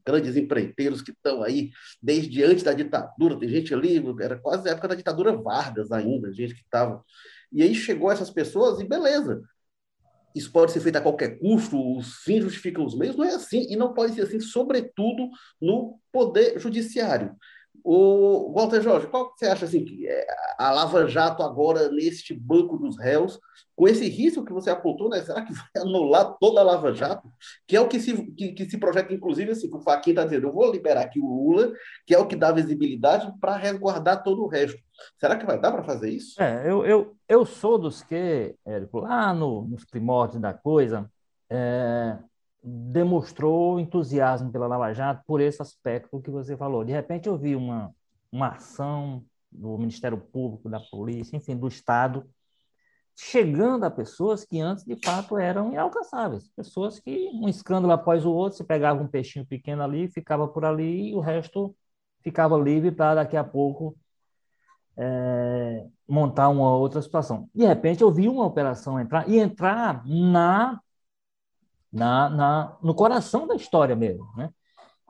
S1: grandes empreiteiros que estão aí desde antes da ditadura. Tem gente ali, era quase a época da ditadura Vargas ainda, gente que estava. E aí chegou essas pessoas e beleza. Isso pode ser feito a qualquer custo, os fins justificam os meios, não é assim, e não pode ser assim, sobretudo no poder judiciário. O Walter Jorge, qual que você acha assim que é a Lava Jato agora neste banco dos réus, com esse risco que você apontou, né? Será que vai anular toda a Lava Jato? Que é o que se, que, que se projeta, inclusive, assim, que o Faquinha está dizendo, eu vou liberar aqui o Lula, que é o que dá visibilidade para resguardar todo o resto. Será que vai dar para fazer isso?
S2: É, eu, eu, eu sou dos que, Érico, lá no, nos primórdios da coisa, é, demonstrou entusiasmo pela Lava Jato por esse aspecto que você falou. De repente eu vi uma, uma ação do Ministério Público, da Polícia, enfim, do Estado, chegando a pessoas que antes de fato eram inalcançáveis. Pessoas que, um escândalo após o outro, se pegava um peixinho pequeno ali, ficava por ali e o resto ficava livre para daqui a pouco é, montar uma outra situação. De repente eu vi uma operação entrar e entrar na na, na, no coração da história mesmo, né?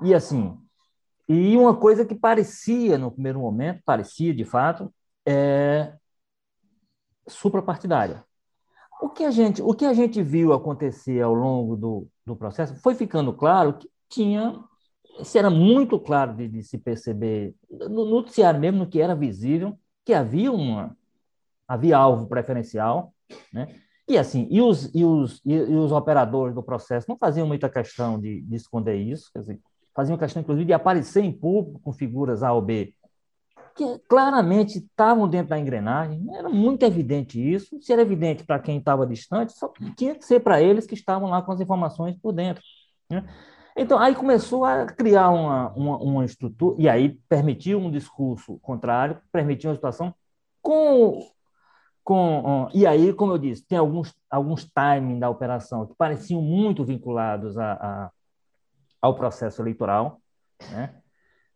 S2: E assim, e uma coisa que parecia no primeiro momento, parecia de fato, é suprapartidária. O que a gente, o que a gente viu acontecer ao longo do, do processo foi ficando claro que tinha, se era muito claro de, de se perceber no noticiário mesmo, no que era visível, que havia uma havia alvo preferencial, né? E assim, e os, e os, e, os operadores do processo não faziam muita questão de, de esconder isso, quer dizer, faziam questão, inclusive, de aparecer em público com figuras A ou B, que claramente estavam dentro da engrenagem, era muito evidente isso. Se era evidente para quem estava distante, só tinha que ser para eles que estavam lá com as informações por dentro. Né? Então, aí começou a criar uma, uma, uma, estrutura, e aí permitiu um discurso contrário, permitiu uma situação com com, e aí, como eu disse, tem alguns, alguns timings da operação que pareciam muito vinculados a, a ao processo eleitoral. Né?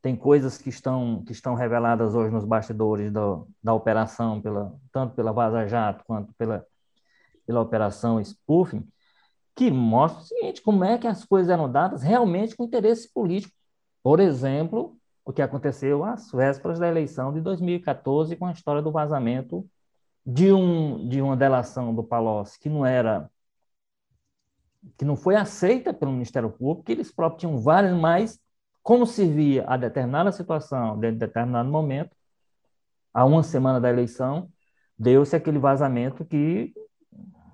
S2: Tem coisas que estão, que estão reveladas hoje nos bastidores do, da operação, pela, tanto pela Vaza Jato quanto pela, pela operação Spoofing, que mostram o seguinte, como é que as coisas eram dadas realmente com interesse político. Por exemplo, o que aconteceu às vésperas da eleição de 2014 com a história do vazamento de, um, de uma delação do Palocci que não era que não foi aceita pelo Ministério Público, que eles próprios tinham várias, mas como se via a determinada situação, de determinado momento, a uma semana da eleição, deu-se aquele vazamento que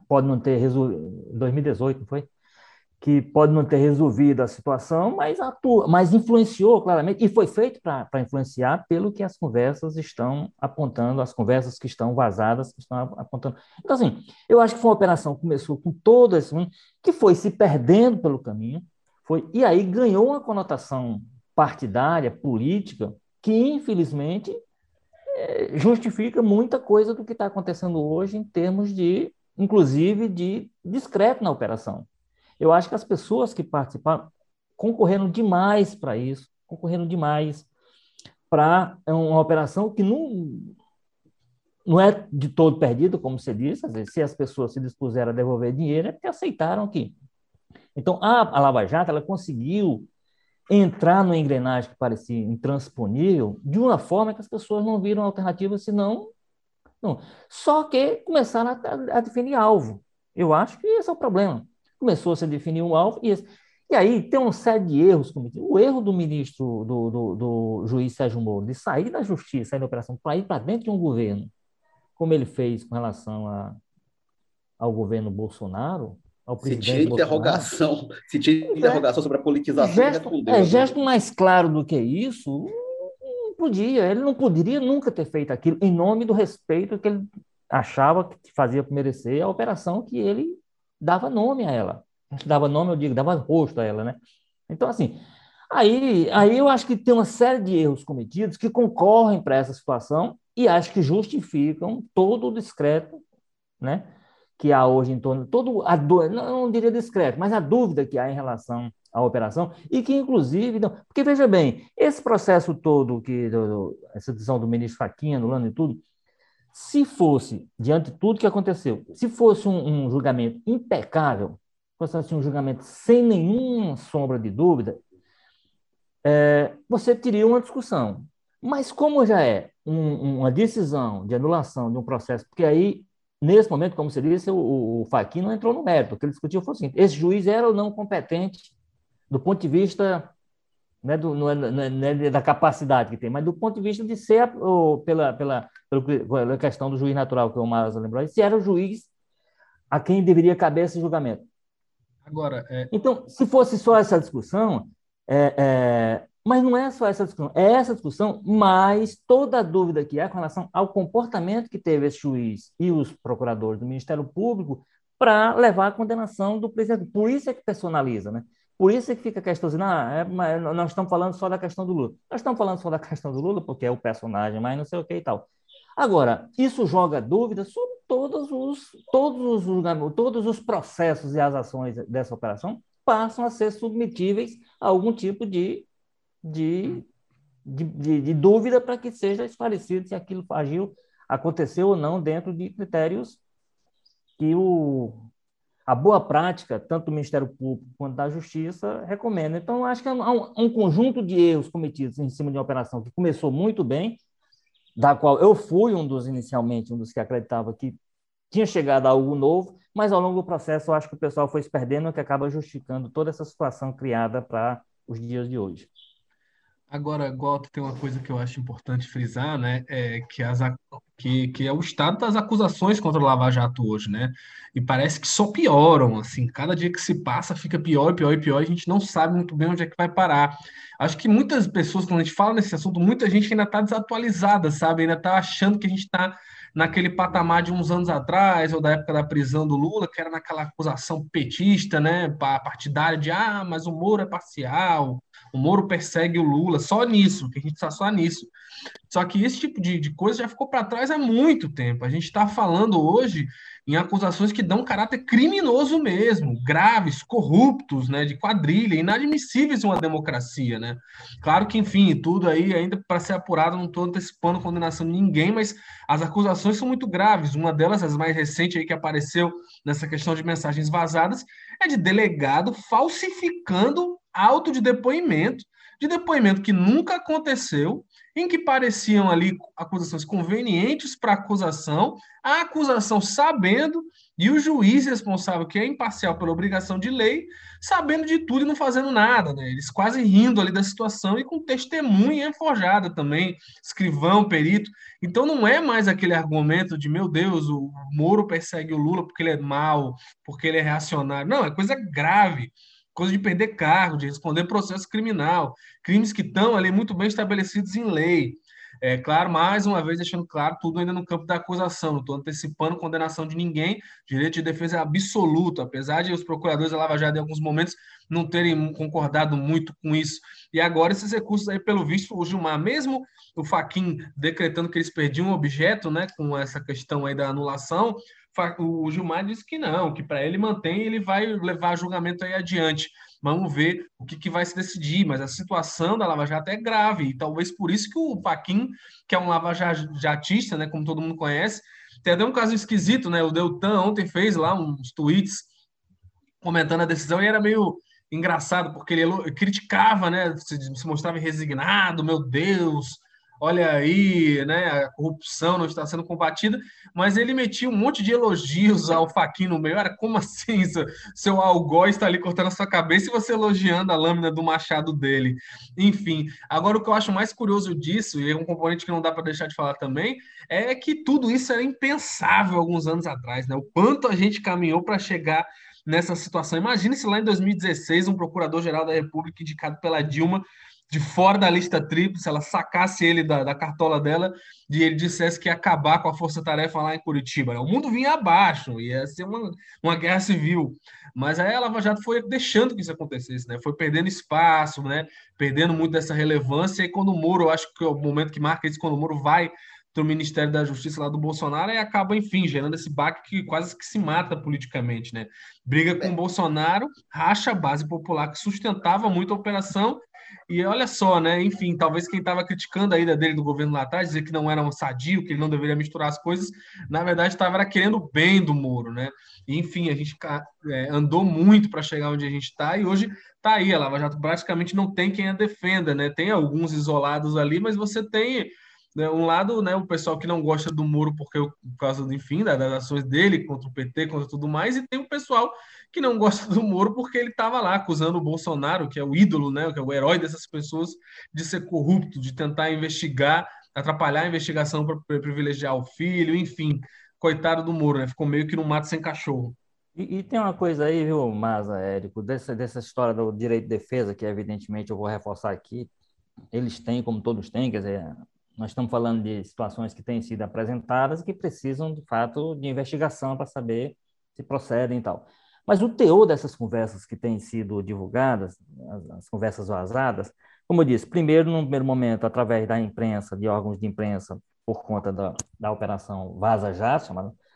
S2: pode não ter resolvido, 2018, não foi? Que pode não ter resolvido a situação, mas, atua, mas influenciou claramente, e foi feito para influenciar pelo que as conversas estão apontando, as conversas que estão vazadas, que estão apontando. Então, assim, eu acho que foi uma operação que começou com todo esse que foi se perdendo pelo caminho, foi e aí ganhou uma conotação partidária, política, que infelizmente é, justifica muita coisa do que está acontecendo hoje em termos de, inclusive, de discreto na operação. Eu acho que as pessoas que participaram concorreram demais para isso, concorreram demais para uma operação que não, não é de todo perdida, como você disse, às vezes, se as pessoas se dispuseram a devolver dinheiro, é porque aceitaram que. Então, a, a Lava Jato ela conseguiu entrar numa engrenagem que parecia intransponível de uma forma que as pessoas não viram alternativa senão. Não. Só que começaram a, a definir alvo. Eu acho que esse é o problema. Começou-se a definir um alvo e, e aí tem uma série de erros cometidos. O erro do ministro, do, do, do juiz Sérgio Moro, de sair da justiça, sair da operação, para ir para dentro de um governo, como ele fez com relação a, ao governo Bolsonaro, ao
S1: presidente. Se tinha interrogação, se tinha é. interrogação é, sobre a politização,
S2: gesto, respondeu. É, né? gesto mais claro do que isso, não podia. Ele não poderia nunca ter feito aquilo em nome do respeito que ele achava que fazia merecer a operação que ele dava nome a ela. Dava nome, eu digo, dava rosto a ela, né? Então, assim, aí, aí eu acho que tem uma série de erros cometidos que concorrem para essa situação e acho que justificam todo o discreto, né? Que há hoje em torno, todo a não, não diria discreto, mas a dúvida que há em relação à operação e que inclusive, não, porque veja bem, esse processo todo que do, essa decisão do ministro Faquinha anulando e tudo, se fosse diante de tudo que aconteceu, se fosse um, um julgamento impecável, fosse assim, um julgamento sem nenhuma sombra de dúvida, é, você teria uma discussão. Mas como já é um, uma decisão de anulação de um processo, porque aí, nesse momento, como você disse, o, o Fachin não entrou no mérito. O que ele discutiu foi o seguinte: esse juiz era ou não competente do ponto de vista né, do, não é, não é da capacidade que tem, mas do ponto de vista de ser, pela, pela, pela questão do juiz natural, que o Maras lembrou, se era o juiz a quem deveria caber esse julgamento.
S3: Agora, é...
S2: Então, se fosse só essa discussão, é, é, mas não é só essa discussão, é essa discussão, mas toda a dúvida que há com relação ao comportamento que teve esse juiz e os procuradores do Ministério Público para levar à condenação do presidente. Por isso é que personaliza, né? Por isso é que fica a questão assim, ah, é, nós estamos falando só da questão do Lula. Nós estamos falando só da questão do Lula porque é o personagem, mas não sei o que e tal. Agora, isso joga dúvida sobre todos os, todos os, todos os processos e as ações dessa operação passam a ser submetíveis a algum tipo de de, de, de, de dúvida para que seja esclarecido se aquilo agiu, aconteceu ou não dentro de critérios que o, a boa prática, tanto do Ministério Público quanto da Justiça, recomenda. Então, acho que há um, um, conjunto de erros cometidos em cima de uma operação que começou muito bem, da qual eu fui um dos, inicialmente, um dos que acreditava que tinha chegado a algo novo, mas ao longo do processo eu acho que o pessoal foi se perdendo, o que acaba justificando toda essa situação criada para os dias de hoje.
S3: Agora, Goto, tem uma coisa que eu acho importante frisar, né? É que, as, que, que é o estado das acusações contra o Lava Jato hoje, né? E parece que só pioram, assim, cada dia que se passa fica pior e pior e pior, e a gente não sabe muito bem onde é que vai parar. Acho que muitas pessoas, quando a gente fala nesse assunto, muita gente ainda está desatualizada, sabe? Ainda está achando que a gente está naquele patamar de uns anos atrás, ou da época da prisão do Lula, que era naquela acusação petista, né, partidária de ah, mas o Moro é parcial, o Moro persegue o Lula, só nisso, que a gente está só nisso. Só que esse tipo de, de coisa já ficou para trás há muito tempo. A gente está falando hoje em acusações que dão caráter criminoso mesmo, graves, corruptos, né, de quadrilha, inadmissíveis em uma democracia, né? Claro que, enfim, tudo aí ainda para ser apurado, não estou antecipando condenação de ninguém, mas as acusações são muito graves. Uma delas, as mais recentes aí que apareceu nessa questão de mensagens vazadas, é de delegado falsificando auto de depoimento, de depoimento que nunca aconteceu, em que pareciam ali acusações convenientes para acusação, a acusação sabendo, e o juiz responsável, que é imparcial pela obrigação de lei, sabendo de tudo e não fazendo nada, né? Eles quase rindo ali da situação e com testemunha forjada também, escrivão, perito. Então não é mais aquele argumento de, meu Deus, o Moro persegue o Lula porque ele é mau, porque ele é reacionário. Não, é coisa grave coisa de perder cargo, de responder processo criminal, crimes que estão ali muito bem estabelecidos em lei. É claro, mais uma vez deixando claro, tudo ainda no campo da acusação, não estou antecipando condenação de ninguém, direito de defesa é absoluto, apesar de os procuradores da Lava Jato em alguns momentos não terem concordado muito com isso. E agora esses recursos aí, pelo visto, o Gilmar, mesmo o Faquin decretando que eles perdiam um objeto, né, com essa questão aí da anulação, o Gilmar disse que não, que para ele mantém ele vai levar julgamento aí adiante. Vamos ver o que, que, vai se decidir, mas a situação da Lava Jato é grave, e talvez por isso que o Paquim, que é um lava jatista, né, como todo mundo conhece, tem até um caso esquisito, né? O Deltan ontem fez lá uns tweets comentando a decisão e era meio engraçado, porque ele criticava, né? Se mostrava resignado, meu Deus, olha aí, né, a corrupção não está sendo combatida, mas ele metia um monte de elogios ao Faquin no meio. Era como assim, seu, seu algoz está ali cortando a sua cabeça e você elogiando a lâmina do machado dele. Enfim, agora o que eu acho mais curioso disso, e é um componente que não dá para deixar de falar também, é que tudo isso era impensável alguns anos atrás, né? O quanto a gente caminhou para chegar nessa situação. Imagine se lá em 2016 um procurador-geral da República indicado pela Dilma de fora da lista tríplice, ela sacasse ele da, da cartola dela e ele dissesse que ia acabar com a força-tarefa lá em Curitiba. O mundo vinha abaixo, ia ser uma, uma guerra civil. Mas aí a Lava Jato foi deixando que isso acontecesse, né? Foi perdendo espaço, né? Perdendo muito dessa relevância. E quando o Moro, acho que é o momento que marca isso, quando o Moro vai para o Ministério da Justiça lá do Bolsonaro e acaba, enfim, gerando esse baque que quase que se mata politicamente, né? Briga com o Bolsonaro, racha a base popular que sustentava muito a operação e olha só, né? Enfim, talvez quem estava criticando a ida dele do governo lá atrás, dizer que não era um sadio, que ele não deveria misturar as coisas, na verdade estava querendo bem do Moro, né? E, enfim, a gente é, andou muito para chegar onde a gente está e hoje está aí. A Lava Jato praticamente não tem quem a defenda, né? Tem alguns isolados ali, mas você tem né, um lado, né, o pessoal que não gosta do Moro porque por causa enfim das ações dele contra o PT, contra tudo mais, e tem o pessoal que não gosta do Moro porque ele estava lá acusando o Bolsonaro, que é o ídolo, né, que é o herói dessas pessoas, de ser corrupto, de tentar investigar, atrapalhar a investigação para privilegiar o filho, enfim. Coitado do Moro, né? Ficou meio que no mato sem cachorro.
S2: E, e, tem uma coisa aí, viu, Maza, Érico, dessa, dessa história do direito de defesa, que evidentemente eu vou reforçar aqui, eles têm, como todos têm, quer dizer, nós estamos falando de situações que têm sido apresentadas e que precisam, de fato, de investigação para saber se procedem e tal. Mas o teor dessas conversas que têm sido divulgadas, as, as, conversas vazadas, como eu disse, primeiro, no primeiro momento, através da imprensa, de órgãos de imprensa, por conta da, da operação Vaza Jato,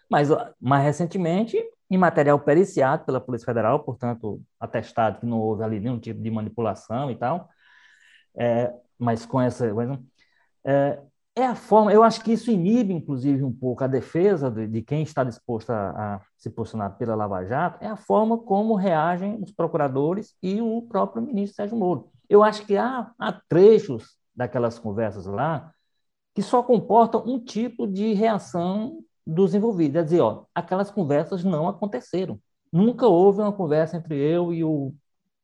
S2: mas mais recentemente, em material periciado pela Polícia Federal, portanto, atestado que não houve ali nenhum tipo de manipulação e tal, é, mas com essa. É, é a forma, eu acho que isso inibe, inclusive, um pouco a defesa de, de quem está disposto a, a, se posicionar pela Lava Jato, é a forma como reagem os procuradores e o próprio ministro Sérgio Moro. Eu acho que há, há trechos daquelas conversas lá que só comportam um tipo de reação dos envolvidos. É dizer, ó, aquelas conversas não aconteceram. Nunca houve uma conversa entre eu e o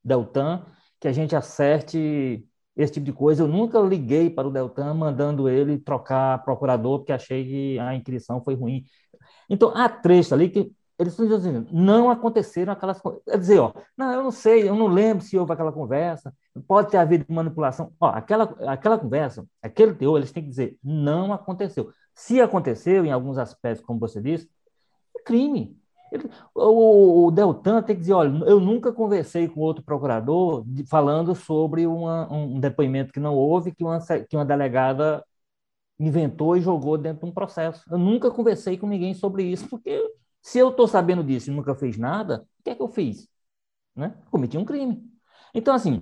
S2: Deltan que a gente acerte esse tipo de coisa. Eu nunca liguei para o Deltan mandando ele trocar procurador porque achei que a inscrição foi ruim. Então, há trechos ali que eles estão dizendo, não aconteceram aquelas coisas. Quer dizer, ó, não, eu não sei, eu não lembro se houve aquela conversa, pode ter havido manipulação. Ó, aquela, aquela conversa, aquele teor, eles têm que dizer, não aconteceu. Se aconteceu, em alguns aspectos, como você disse, é crime. O, o, Deltan tem que dizer, olha, eu nunca conversei com outro procurador de, falando sobre uma, um depoimento que não houve, que uma, que uma delegada inventou e jogou dentro de um processo. Eu nunca conversei com ninguém sobre isso, porque se eu estou sabendo disso e nunca fiz nada, o que é que eu fiz? Né? Cometi um crime. Então, assim,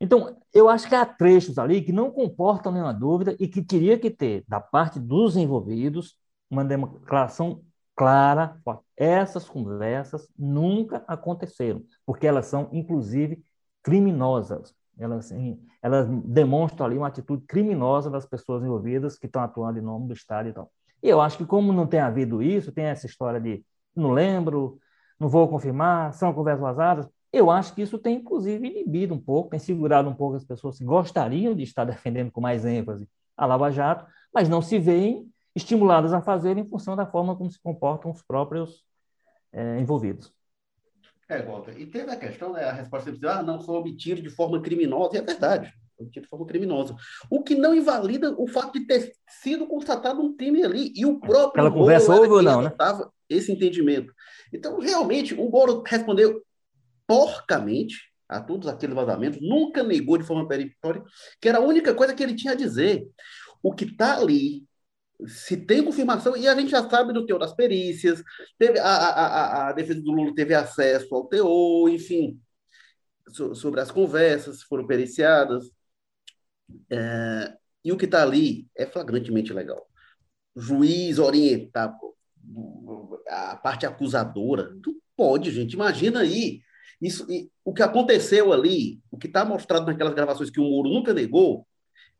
S2: então, eu acho que há trechos ali que não comportam nenhuma dúvida e que teria que ter, da parte dos envolvidos, uma declaração clara. Essas conversas nunca aconteceram, porque elas são, inclusive, criminosas. Elas, elas demonstram ali uma atitude criminosa das pessoas envolvidas que estão atuando em nome do Estado e tal. E eu acho que, como não tem havido isso, tem essa história de não lembro, não vou confirmar, são conversas vazadas, eu acho que isso tem, inclusive, inibido um pouco, tem segurado um pouco as pessoas que gostariam de estar defendendo com mais ênfase a Lava Jato, mas não se veem estimuladas a fazer em função da forma como se comportam os próprios é, envolvidos.
S1: É, Walter, e teve a questão, né, a resposta sempre ah, não, foi obtido de forma criminosa, e é verdade, obtido de forma criminosa. O que não invalida o fato de ter sido constatado um crime ali, e o próprio
S2: Aquela conversa houve ou não, né?
S1: esse entendimento. Então, realmente, o Moro respondeu porcamente a todos aqueles vazamentos, nunca negou de forma peremptória, que era a única coisa que ele tinha a dizer. O que está ali se tem confirmação, e a gente já sabe do teor das perícias, teve a, a, a, a defesa do Lula teve acesso ao teor, enfim, so, sobre as conversas foram periciadas. É, e o que está ali é flagrantemente legal. Juiz orientar a parte acusadora, não pode, gente. Imagina aí. Isso, o que aconteceu ali, o que está mostrado naquelas gravações que o Moro nunca negou,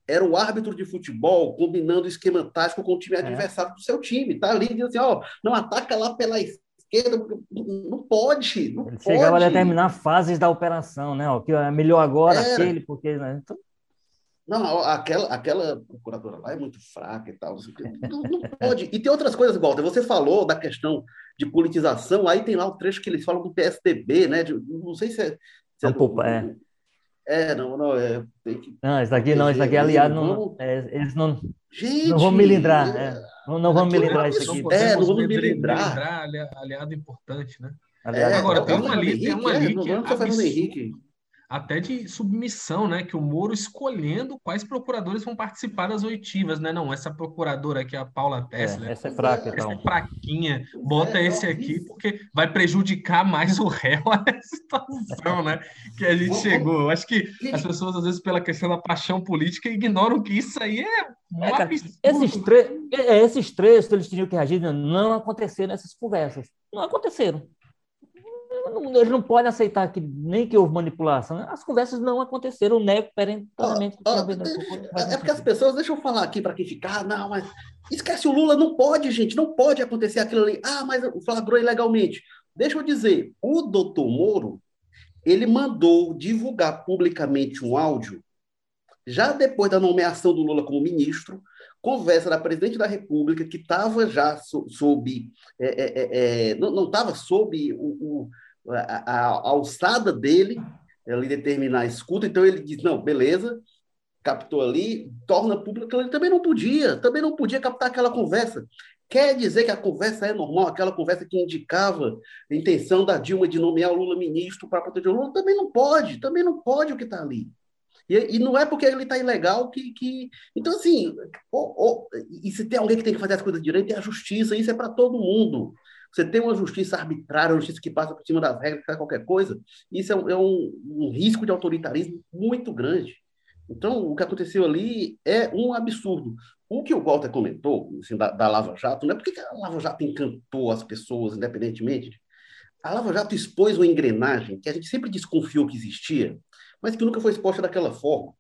S1: era o árbitro de futebol combinando esquema tático com o time é. adversário do seu time. Tá ali dizendo assim, ó, não ataca lá pela esquerda, não pode. Não
S2: Ele
S1: pode.
S2: chegava a determinar fases da operação, né? O que é melhor agora, era. aquele, porque. Né? Então...
S1: Não, aquela, aquela procuradora lá é muito fraca e tal. [laughs] Não, não pode. E tem outras coisas, Walter. Você falou da questão de politização, aí tem lá o trecho que eles falam do PSDB, né? De, não sei se é. Se é,
S2: do, é.
S1: É, não, não, é. Tem que
S2: não, isso daqui não, isso daqui, aliado, não, é, eles não. Gente, não vão me lindrar. É, não, não vão me lindrar isso aqui.
S3: É, não vamos me lindrar. Aliado importante, né? Aliado, Agora, tem um ali, tem um ali que é absurdo até de submissão, né? Que o Moro escolhendo quais procuradores vão participar das oitivas, né? Não, essa procuradora aqui, a Paula Tesla.
S2: É, essa é fraca,
S3: essa então. é fraquinha. Bota é, esse aqui, porque vai prejudicar mais o réu [laughs] nessa situação, né? Que a gente chegou. Eu acho que as pessoas, às vezes, pela questão da paixão política, ignoram que isso aí é um é, cara,
S2: esses, tre é, esses trechos eles tinham que reagir, não aconteceram nessas conversas. Não aconteceram eles não podem aceitar que nem que houve manipulação. As conversas não aconteceram, o nego perentoriamente.
S1: Oh, oh, é, é porque as pessoas, deixa eu falar aqui para quem ficar, ah, não, mas esquece o Lula, não pode, gente, não pode acontecer aquilo ali. Ah, mas flagrou ilegalmente. Deixa eu dizer, o doutor Moro, ele mandou divulgar publicamente um áudio, já depois da nomeação do Lula como ministro, conversa da presidente da República, que estava já so, sob. É, é, é, é não estava sob o, o a, a, alçada dele, ele determinar a escuta, então ele diz, não, beleza, captou ali, torna público, ele também não podia, também não podia captar aquela conversa. Quer dizer que a conversa é normal, aquela conversa que indicava a intenção da Dilma de nomear o Lula ministro para proteger o Lula, também não pode, também não pode o que está ali. E, e, não é porque ele está ilegal que, que. Então, assim, e se tem alguém que tem que fazer as coisas direito, é a justiça, isso é para todo mundo. Você tem uma justiça arbitrária, uma justiça que passa por cima das regras, faz qualquer coisa, isso é, um, é um, um risco de autoritarismo muito grande. Então, o que aconteceu ali é um absurdo. O que o Walter comentou assim, da, da, Lava Jato, não é porque a Lava Jato encantou as pessoas, independentemente. A Lava Jato expôs uma engrenagem que a gente sempre desconfiou que existia, mas que nunca foi exposta daquela forma.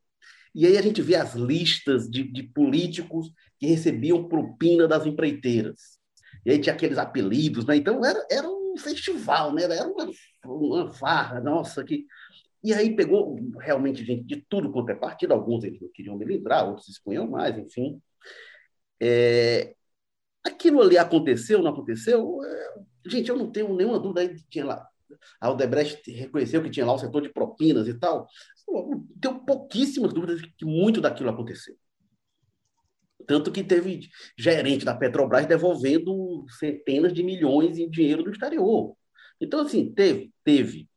S1: E aí a gente vê as listas de, de políticos que recebiam propina das empreiteiras e aí tinha aqueles apelidos, né? Então era, era um festival, né? Era uma, uma farra, nossa, que. E aí pegou realmente gente de tudo quanto é partido, alguns eles não queriam me lembrar, outros expunham mais, enfim. É... Aquilo ali aconteceu, não aconteceu? É... Gente, eu não tenho nenhuma dúvida aí que tinha lá. A Aldebrecht reconheceu que tinha lá o setor de propinas e tal. Tenho pouquíssimas dúvidas de que muito daquilo aconteceu. Tanto que teve gerente da Petrobras devolvendo centenas de milhões em dinheiro do exterior. Então, assim, teve, teve.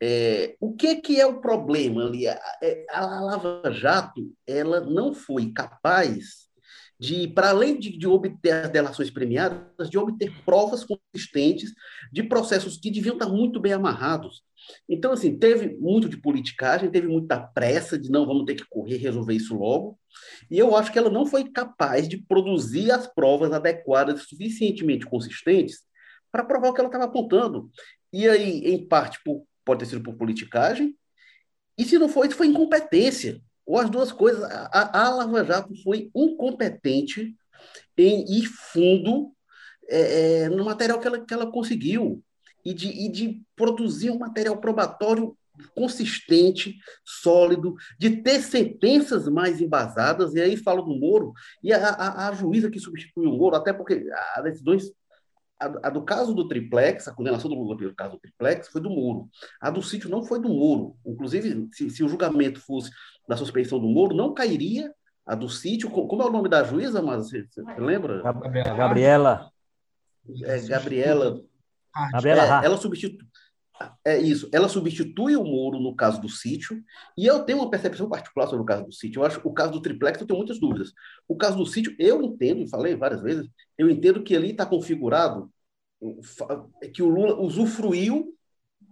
S1: É, o que, que é o problema ali? A, é, a Lava Jato ela não foi capaz de, para além de, de, obter as delações premiadas, de obter provas consistentes de processos que deviam estar muito bem amarrados. Então, assim, teve muito de politicagem, teve muita pressa de não, vamos ter que correr resolver isso logo. E eu acho que ela não foi capaz de produzir as provas adequadas, suficientemente consistentes, para provar o que ela estava apontando. E aí, em parte, por, pode ter sido por politicagem, e se não foi, foi incompetência. Ou as duas coisas. A, a Lava Jato foi incompetente em ir fundo é, é, no material que ela, que ela conseguiu e de, e de produzir um material probatório consistente, sólido, de ter sentenças mais embasadas, e aí falo do Moro, e a, a, a juíza que substituiu o Moro, até porque as decisões a, a, do caso do triplex, a condenação do Lula pelo caso do triplex, foi do Moro. A do sítio não foi do Moro. Inclusive, se, se o julgamento fosse da suspeição do Moro, não cairia a do sítio. Como é o nome da juíza, mas você, você lembra?
S2: Gabriela.
S1: É, Gabriela.
S2: Gabriela
S1: é, ela substitui. É isso, ela substitui o Moro no caso do sítio, e eu tenho uma percepção particular sobre o caso do sítio. Eu acho o caso do triplex, eu tenho muitas dúvidas. O caso do sítio, eu entendo, e falei várias vezes, eu entendo que ali está configurado que o Lula usufruiu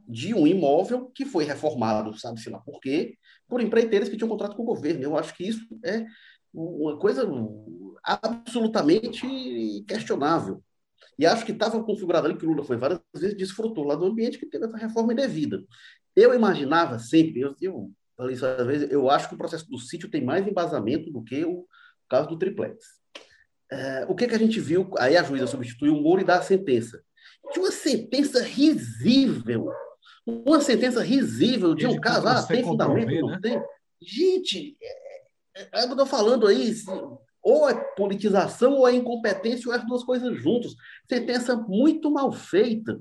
S1: de um imóvel que foi reformado, sabe-se lá por quê, por empreiteiras que tinham contrato com o governo. Eu acho que isso é uma coisa absolutamente questionável. E acho que estava configurado ali que o Lula foi várias vezes, desfrutou lá do ambiente que teve essa reforma indevida. Eu imaginava sempre, eu, eu falei isso às vezes, eu acho que o processo do sítio tem mais embasamento do que o caso do triplex. É, o que, que a gente viu? Aí a juíza substituiu o Moro e dá a sentença. De uma sentença risível. Uma sentença risível de um caso, ah, tem fundamento, não né? tem. Gente, é, é, é, eu estou falando aí, ou é politização, ou é incompetência, ou é as duas coisas juntas. Sentença muito mal feita.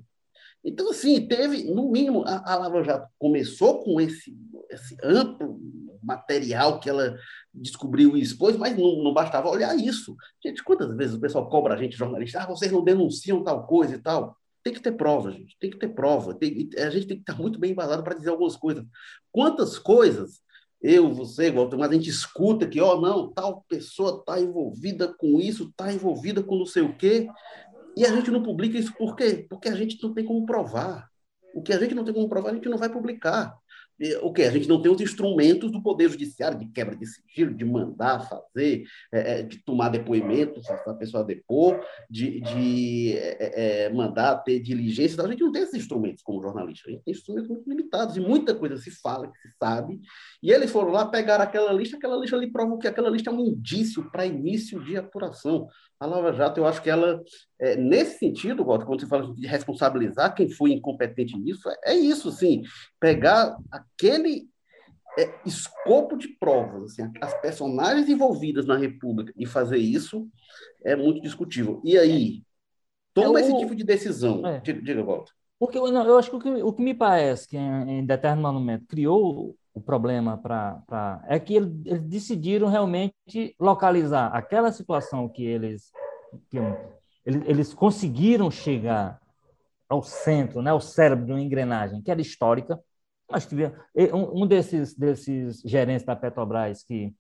S1: Então, assim, teve, no mínimo, a, a Lava Jato começou com esse, esse amplo material que ela descobriu e expôs, mas não, não bastava olhar isso. Gente, quantas vezes o pessoal cobra a gente, jornalista, ah, vocês não denunciam tal coisa e tal. Tem que ter prova, gente, tem que ter prova. Tem, a gente tem que estar muito bem embasado para dizer algumas coisas. Quantas coisas eu, você, Walter, mas a gente escuta que, ó, oh, não, tal pessoa está envolvida com isso, está envolvida com não sei o quê, e a gente não publica isso por quê? Porque a gente não tem como provar. O que a gente não tem como provar, a gente não vai publicar o que? A gente não tem os instrumentos do Poder Judiciário de quebra de sigilo, de mandar fazer, é, é de tomar depoimento, se a pessoa depor, de, de é, é, mandar ter diligência. A gente não tem esses instrumentos como jornalista, a gente tem instrumentos muito limitados e muita coisa se fala, que se sabe. E eles foram lá, pegar aquela lista, aquela lista ali prova que aquela lista é um indício para início de apuração. A Lava Jato, eu acho que ela, é, nesse sentido, Walter, quando você fala de responsabilizar quem foi incompetente nisso, é, é isso, sim. Pegar aquele é, escopo de provas, assim, as personagens envolvidas na República e fazer isso é muito discutível. E aí, toma é esse tipo de decisão. É. Diga, diga Walter.
S2: Porque não, eu acho que o, que o que me parece que em, em determinado momento criou o problema para é que eles, decidiram realmente localizar aquela situação que eles que eles, conseguiram chegar ao centro, né, ao cérebro de uma engrenagem que era histórica. Tivemos um, desses desses gerentes da Petrobras que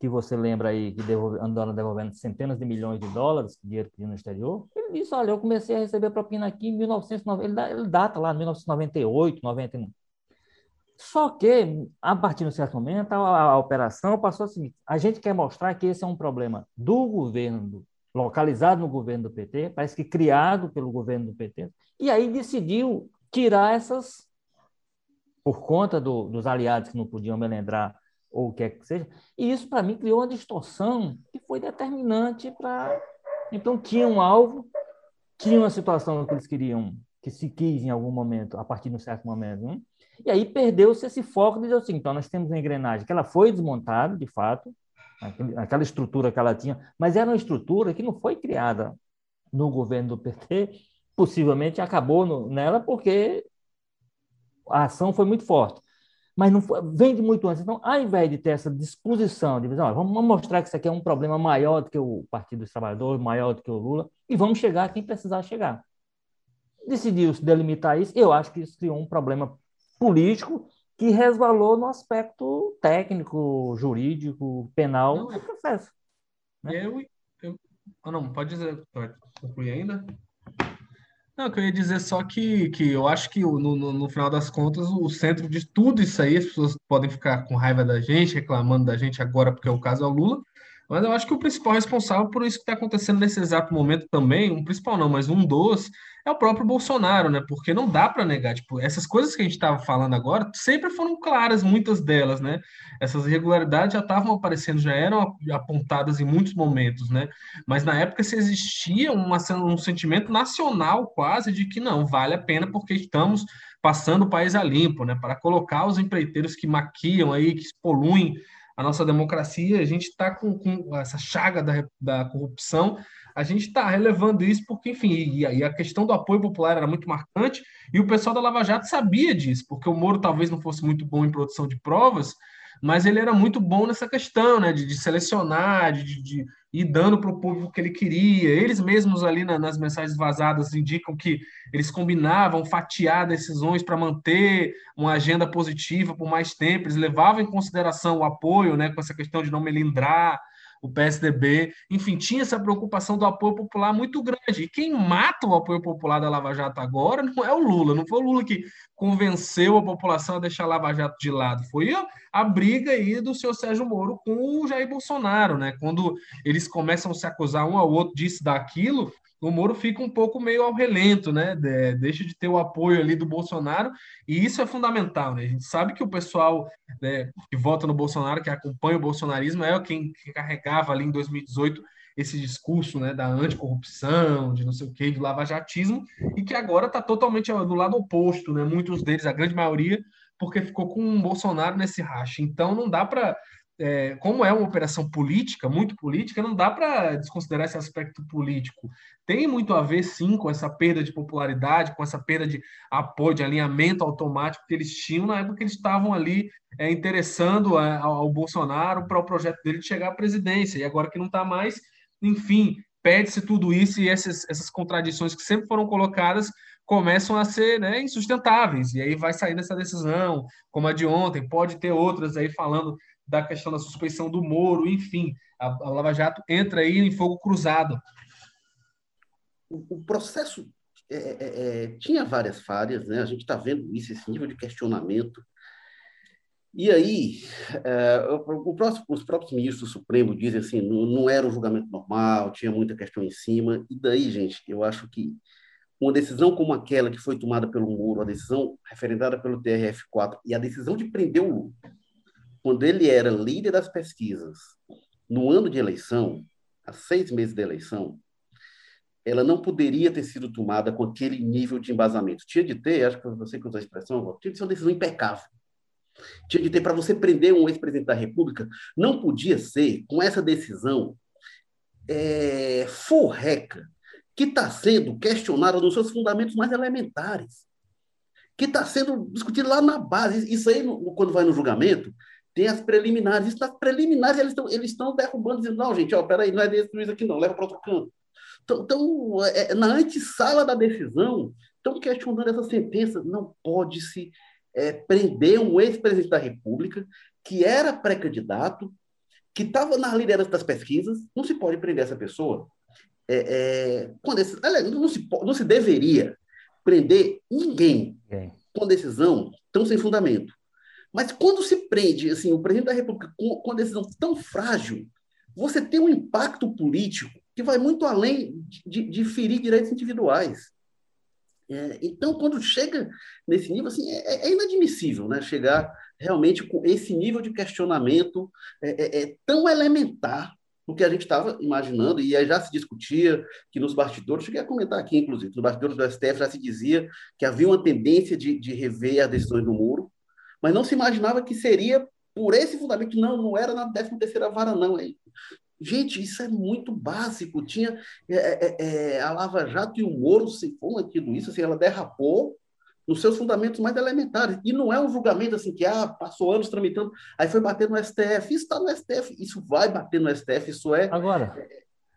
S2: que você lembra aí que devolve, andaram devolvendo centenas de milhões de dólares, dinheiro que no exterior, ele disse, olha, eu comecei a receber propina aqui em 1990, ele, ele data lá, 1998, 99. Só que, a partir de um certo momento, a, a, operação passou assim: a gente quer mostrar que esse é um problema do governo, localizado no governo do PT, parece que criado pelo governo do PT, e aí decidiu tirar essas, por conta do, dos aliados que não podiam melendrar ou o que é que seja, e isso para mim criou uma distorção que foi determinante para. Então, tinha um alvo, tinha uma situação que eles queriam, que se quis em algum momento, a partir de um certo momento, hein? E aí perdeu-se esse foco de dizer assim, então nós temos uma engrenagem que ela foi desmontada, de fato, aquela estrutura que ela tinha, mas era uma estrutura que não foi criada no governo do PT, possivelmente acabou no, nela porque a ação foi muito forte. mas não foi, vem de muito antes. Então, ao invés de ter essa disposição de dizer, vamos mostrar que isso aqui é um problema maior do que o Partido dos Trabalhadores, maior do que o Lula, e vamos chegar quem precisar chegar. Decidiu se delimitar isso, eu acho que isso criou um problema político que resvalou no aspecto técnico, jurídico, penal não, do processo.
S3: Né? Eu, eu, ah, não, pode dizer, pode concluir ainda? Não, que eu ia dizer só que, que eu acho que no, no, no, final das contas o centro de tudo isso aí, as pessoas podem ficar com raiva da gente, reclamando da gente agora porque o caso é o Lula, mas eu acho que o principal responsável por isso que está acontecendo nesse exato momento também, um principal não, mas um dos, é o próprio Bolsonaro, né? Porque não dá para negar, tipo, essas coisas que a gente estava falando agora sempre foram claras, muitas delas, né? Essas irregularidades já estavam aparecendo, já eram apontadas em muitos momentos, né? Mas na época se existia uma, um sentimento nacional quase de que não, vale a pena porque estamos passando o país a limpo, né? Para colocar os empreiteiros que maquiam aí, que poluem a nossa democracia, a gente está com, com, essa chaga da, da corrupção, a gente está relevando isso porque, enfim, e, e, a questão do apoio popular era muito marcante, e o pessoal da Lava Jato sabia disso, porque o Moro talvez não fosse muito bom em produção de provas, mas ele era muito bom nessa questão, né, de, de selecionar, de, de, ir dando para o público que ele queria. Eles mesmos ali na, nas mensagens vazadas indicam que eles combinavam fatiar decisões para manter uma agenda positiva por mais tempo, eles levavam em consideração o apoio, né, com essa questão de não melindrar, o PSDB, enfim, tinha essa preocupação do apoio popular muito grande. E quem mata o apoio popular da Lava Jato agora não é o Lula, não foi o Lula que convenceu a população a deixar a Lava Jato de lado, foi a, briga aí do senhor Sérgio Moro com o Jair Bolsonaro, né? Quando eles começam a se acusar um ao outro disso, daquilo, o Moro fica um pouco meio ao relento, né? De, deixa de ter o apoio ali do Bolsonaro, e isso é fundamental, né? A gente sabe que o pessoal né, que vota no Bolsonaro, que acompanha o bolsonarismo, é quem, quem carregava ali em 2018 esse discurso né, da anticorrupção, de não sei o quê, do lavajatismo, e que agora está totalmente do lado oposto, né? Muitos deles, a grande maioria, porque ficou com o Bolsonaro nesse racha. Então não dá para é, como é uma operação política, muito política, não dá para desconsiderar esse aspecto político. Tem muito a ver, sim, com essa perda de popularidade, com essa perda de apoio, de alinhamento automático que eles tinham na época que eles estavam ali é, interessando a, ao Bolsonaro para o projeto dele de chegar à presidência. E agora que não está mais, enfim, perde-se tudo isso e essas, essas contradições que sempre foram colocadas começam a ser né, insustentáveis. E aí vai sair dessa decisão, como a de ontem, pode ter outras aí falando da questão da suspeição do Moro, enfim, a, a Lava Jato entra aí em fogo cruzado.
S1: O, o processo é, é, é tinha várias falhas, né? a gente está vendo isso, esse nível de questionamento. E aí, é, o, o próximo, os próprios ministros do Supremo dizem assim, não, não era um julgamento normal, tinha muita questão em cima. E daí, gente, eu acho que uma decisão como aquela que foi tomada pelo Moro, a decisão referendada pelo TRF4 e a decisão de prender o Lula, quando ele era líder das pesquisas, no ano de eleição, há seis meses de eleição, ela não poderia ter sido tomada com aquele nível de embasamento. Tinha de ter, acho que você que usa a expressão, tinha de ser uma decisão impecável. Tinha de ter, para você prender um ex-presidente da República, não podia ser com essa decisão é, forreca, que está sendo questionada nos seus fundamentos mais elementares, que está sendo discutido lá na base. Isso aí, quando vai no julgamento, tem as preliminares. Isso nas preliminares eles estão eles estão derrubando, dizendo, não, gente, ó, peraí, não é desse juiz aqui não, leva para outro canto. Então, então é, é, na antessala da decisão, estão questionando essa sentença. Não pode se é, prender um ex-presidente da República que era pré-candidato, que estava na liderança das pesquisas, não se pode prender essa pessoa. É, é, com decisão, não, se, não se deveria prender ninguém com decisão tão sem fundamento. Mas quando se prende assim, o presidente da República com, com uma decisão tão frágil, você tem um impacto político que vai muito além de, de ferir direitos individuais. É, então, quando chega nesse nível, assim, é, é, inadmissível né? chegar realmente com esse nível de questionamento é, é, é tão elementar do que a gente estava imaginando, e aí já se discutia que nos bastidores, cheguei a comentar aqui, inclusive, nos bastidores do STF já se dizia que havia uma tendência de, de rever as decisões do Moro, mas não se imaginava que seria por esse fundamento, não, não era na 13 terceira vara, não. Gente, isso é muito básico. Tinha é, é, é, a Lava Jato e o Moro se foram aquilo isso, assim, ela derrapou nos seus fundamentos mais elementares. E não é um julgamento assim que ah, passou anos tramitando, aí foi bater no STF. Isso está no STF, isso vai bater no STF, isso é.
S2: Agora.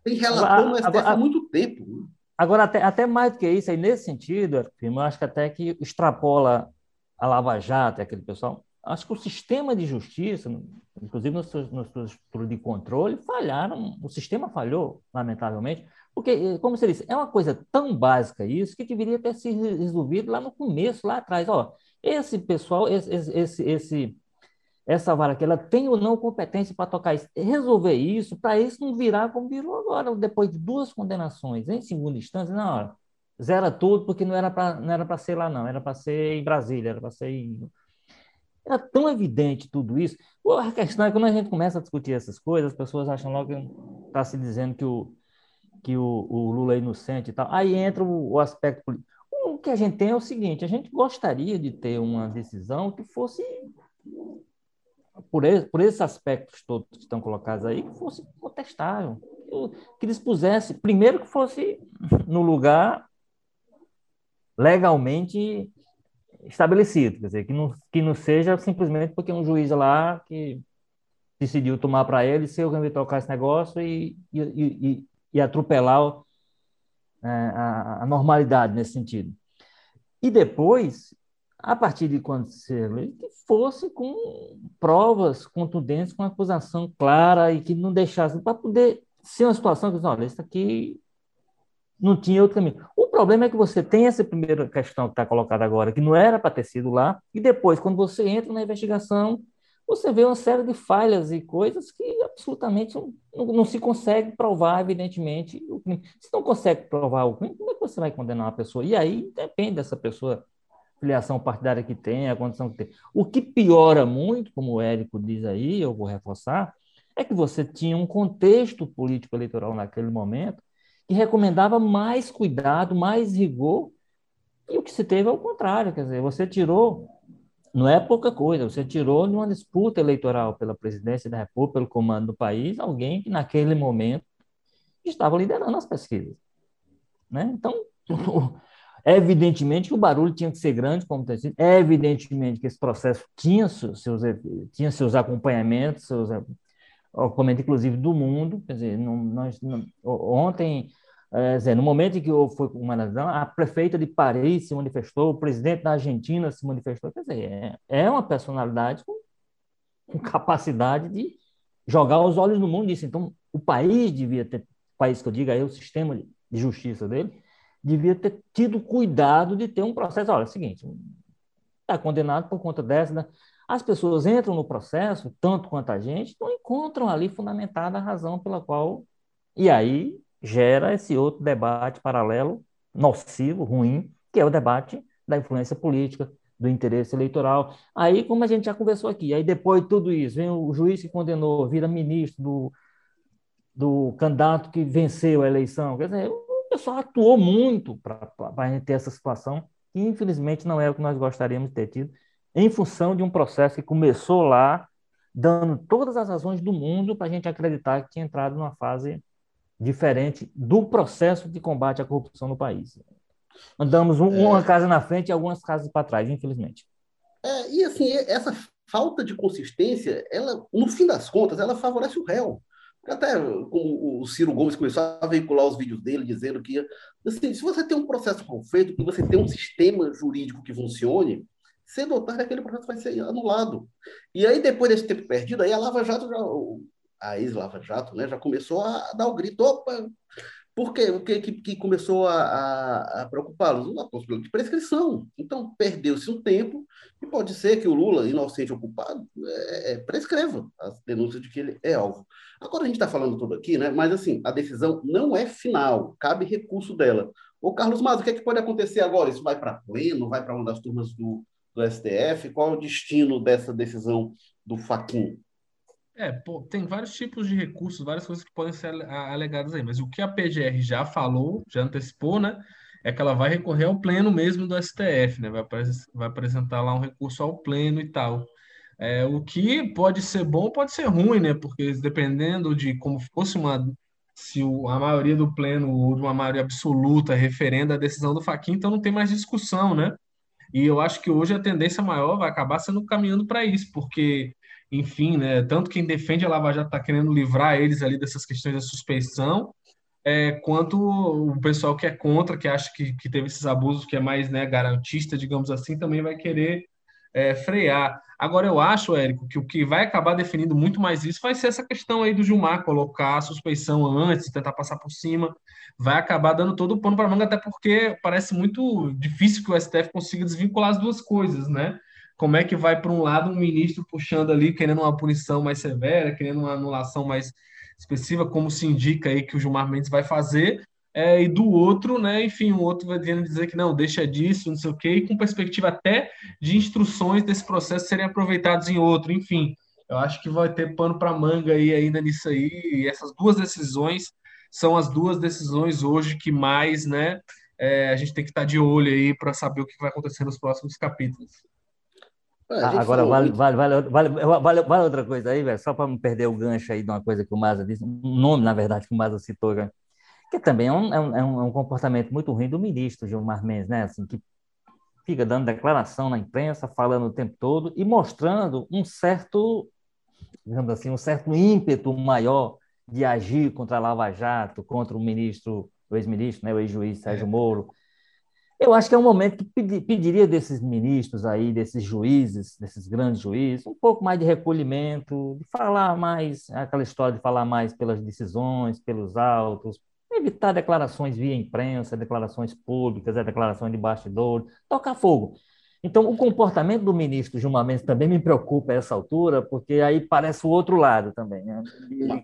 S1: Tem relator no STF agora, há muito tempo.
S2: Agora, até, até mais do que isso, aí nesse sentido, eu acho que até que extrapola a Lava Jato, aquele pessoal. Acho que o sistema de justiça, inclusive nos seus, nos de controle, falharam. O sistema falhou, lamentavelmente, porque, como você disse, é uma coisa tão básica isso que deveria ter sido resolvido lá no começo, lá atrás. Ó, esse pessoal, esse, esse, esse, essa vara aqui, ela tem ou não competência para tocar isso. Resolver isso, para isso não virar como virou agora, depois de duas condenações em segunda instância, na hora. Zera tudo, porque não era para ser lá, não. Era para ser em Brasília, era para ser em... Era tão evidente tudo isso. A questão é que quando a gente começa a discutir essas coisas, as pessoas acham logo que está se dizendo que o, que o, o Lula é inocente e tal. Aí entra o, o aspecto político. O que a gente tem é o seguinte: a gente gostaria de ter uma decisão que fosse, por, esse, por esses aspectos todos que estão colocados aí, que fosse contestável. Que dispusesse, primeiro, que fosse no lugar legalmente estabelecido, quer dizer, que não, que não seja simplesmente porque um juiz lá que decidiu tomar para ele, se eu vai tocar esse negócio e, e, e, e atropelar é, a, a, normalidade nesse sentido. E depois, a partir de quando se que fosse com provas contundentes, com acusação clara e que não deixasse para poder ser uma situação que, olha, isso aqui não tinha outro caminho. O problema é que você tem essa primeira questão que está colocada agora, que não era para ter sido lá, e depois, quando você entra na investigação, você vê uma série de falhas e coisas que absolutamente não, não, se consegue provar, evidentemente, o crime. Se não consegue provar o crime, como é que você vai condenar uma pessoa? E aí depende dessa pessoa, filiação partidária que tem, a condição que tem. O que piora muito, como o Érico diz aí, eu vou reforçar, é que você tinha um contexto político eleitoral naquele momento que recomendava mais cuidado, mais rigor, e o que se teve é o contrário, quer dizer, você tirou não é pouca coisa. Você tirou de uma disputa eleitoral pela presidência da República, pelo comando do país, alguém que naquele momento estava liderando as pesquisas. Né? Então, [laughs] evidentemente que o barulho tinha que ser grande, como tem sido. Evidentemente que esse processo tinha seus, tinha seus acompanhamentos, seus acompanhamentos, inclusive, do mundo. Quer dizer, não, nós, não, ontem é, no momento em que foi uma razão, a prefeita de Paris se manifestou, o presidente da Argentina se manifestou. Quer dizer, é, é uma personalidade com, com, capacidade de jogar os olhos no mundo disso. Então, o país devia ter, o país que eu digo aí, o sistema de justiça dele, devia ter tido cuidado de ter um processo. Olha, é o seguinte, está condenado por conta dessa. Né? As pessoas entram no processo, tanto quanto a gente, não encontram ali fundamentada a razão pela qual. E aí gera esse outro debate paralelo, nocivo, ruim, que é o debate da influência política, do interesse eleitoral. Aí, como a gente já conversou aqui, aí depois de tudo isso, vem o juiz que condenou, vira ministro do, do candidato que venceu a eleição. Quer dizer, o pessoal atuou muito para a gente ter essa situação, que infelizmente não é o que nós gostaríamos de ter tido, em função de um processo que começou lá, dando todas as razões do mundo para a gente acreditar que tinha entrado numa fase diferente do processo de combate à corrupção no país. Andamos um, é... uma casa na frente e algumas casas para trás, infelizmente.
S1: É, e assim, essa falta de consistência, ela, no fim das contas, ela favorece o réu. Até como o Ciro Gomes começou a veicular os vídeos dele dizendo que assim, se você tem um processo mal feito, que você tem um sistema jurídico que funcione, cedo ou tarde aquele processo vai ser anulado. E aí, depois desse tempo perdido, aí a Lava Jato já, a ex-Lava Jato, né, já começou a dar o grito, opa, por quê? O que, que, começou a, a, a preocupá-los? A possibilidade de prescrição. Então, perdeu-se um tempo e pode ser que o Lula, inocente ou culpado, é, é, prescreva as denúncias de que ele é alvo. Agora, a gente está falando tudo aqui, né? mas assim, a decisão não é final, cabe recurso dela. Ô, Carlos Maza, o que, é que pode acontecer agora? Isso vai para pleno, vai para uma das turmas do, do STF? Qual o destino dessa decisão do Faquin?
S3: É, pô, tem vários tipos de recursos, várias coisas que podem ser alegadas aí, mas o que a PGR já falou, já antecipou, né, é que ela vai recorrer ao pleno mesmo do STF, né, vai, vai apresentar lá um recurso ao pleno e tal. É, o que pode ser bom, pode ser ruim, né, porque dependendo de como fosse uma, se o, a maioria do pleno ou de uma maioria absoluta referenda a decisão do Faquin, então não tem mais discussão, né, E eu acho que hoje a tendência maior vai acabar sendo caminhando para isso, porque, enfim, né, tanto quem defende a Lava Jato está querendo livrar eles ali dessas questões da suspeição, é, quanto o pessoal que é contra, que acha que, que teve esses abusos, que é mais né, garantista, digamos assim, também vai querer é, frear. Agora, eu acho, Érico, que o que vai acabar definindo muito mais isso vai ser essa questão aí do Gilmar colocar a suspeição antes, tentar passar por cima, vai acabar dando todo o pano para manga, até porque parece muito difícil que o STF consiga desvincular as duas coisas, né? Como é que vai, por um lado, um ministro puxando ali, querendo uma punição mais severa, querendo uma anulação mais expressiva, como se indica aí que o Gilmar Mendes vai fazer, é, e do outro, né, enfim, o outro vai vindo dizer que não, deixa disso, não sei o quê, e com perspectiva até de instruções desse processo serem aproveitados em outro, enfim. Eu acho que vai ter pano para manga aí ainda nisso aí, e essas duas decisões são as duas decisões hoje que mais, né, é, a gente tem que estar de olho aí para saber o que vai acontecer nos próximos capítulos.
S2: Ah, agora, vale, vale, vale, vale, vale, outra coisa aí, velho, só para não perder o gancho aí de uma coisa que o Maza disse, um nome, na verdade, que o Maza citou, né? Que também é um, é um, é um comportamento muito ruim do ministro Gilmar Mendes, né? Assim, que fica dando declaração na imprensa, falando o tempo todo e mostrando um certo, digamos assim, um certo ímpeto maior de agir contra a Lava Jato, contra o ministro, o ex-ministro, né, o ex-juiz Sérgio é. Moro. Eu acho que é um momento que pediria desses ministros aí, desses juízes, desses grandes juízes, um pouco mais de recolhimento, de falar mais, aquela história de falar mais pelas decisões, pelos autos, evitar declarações via imprensa, declarações públicas, declarações de bastidor, tocar fogo. Então, o comportamento do ministro Gilmar Mendes também me preocupa a essa altura, porque aí parece o outro lado também, né?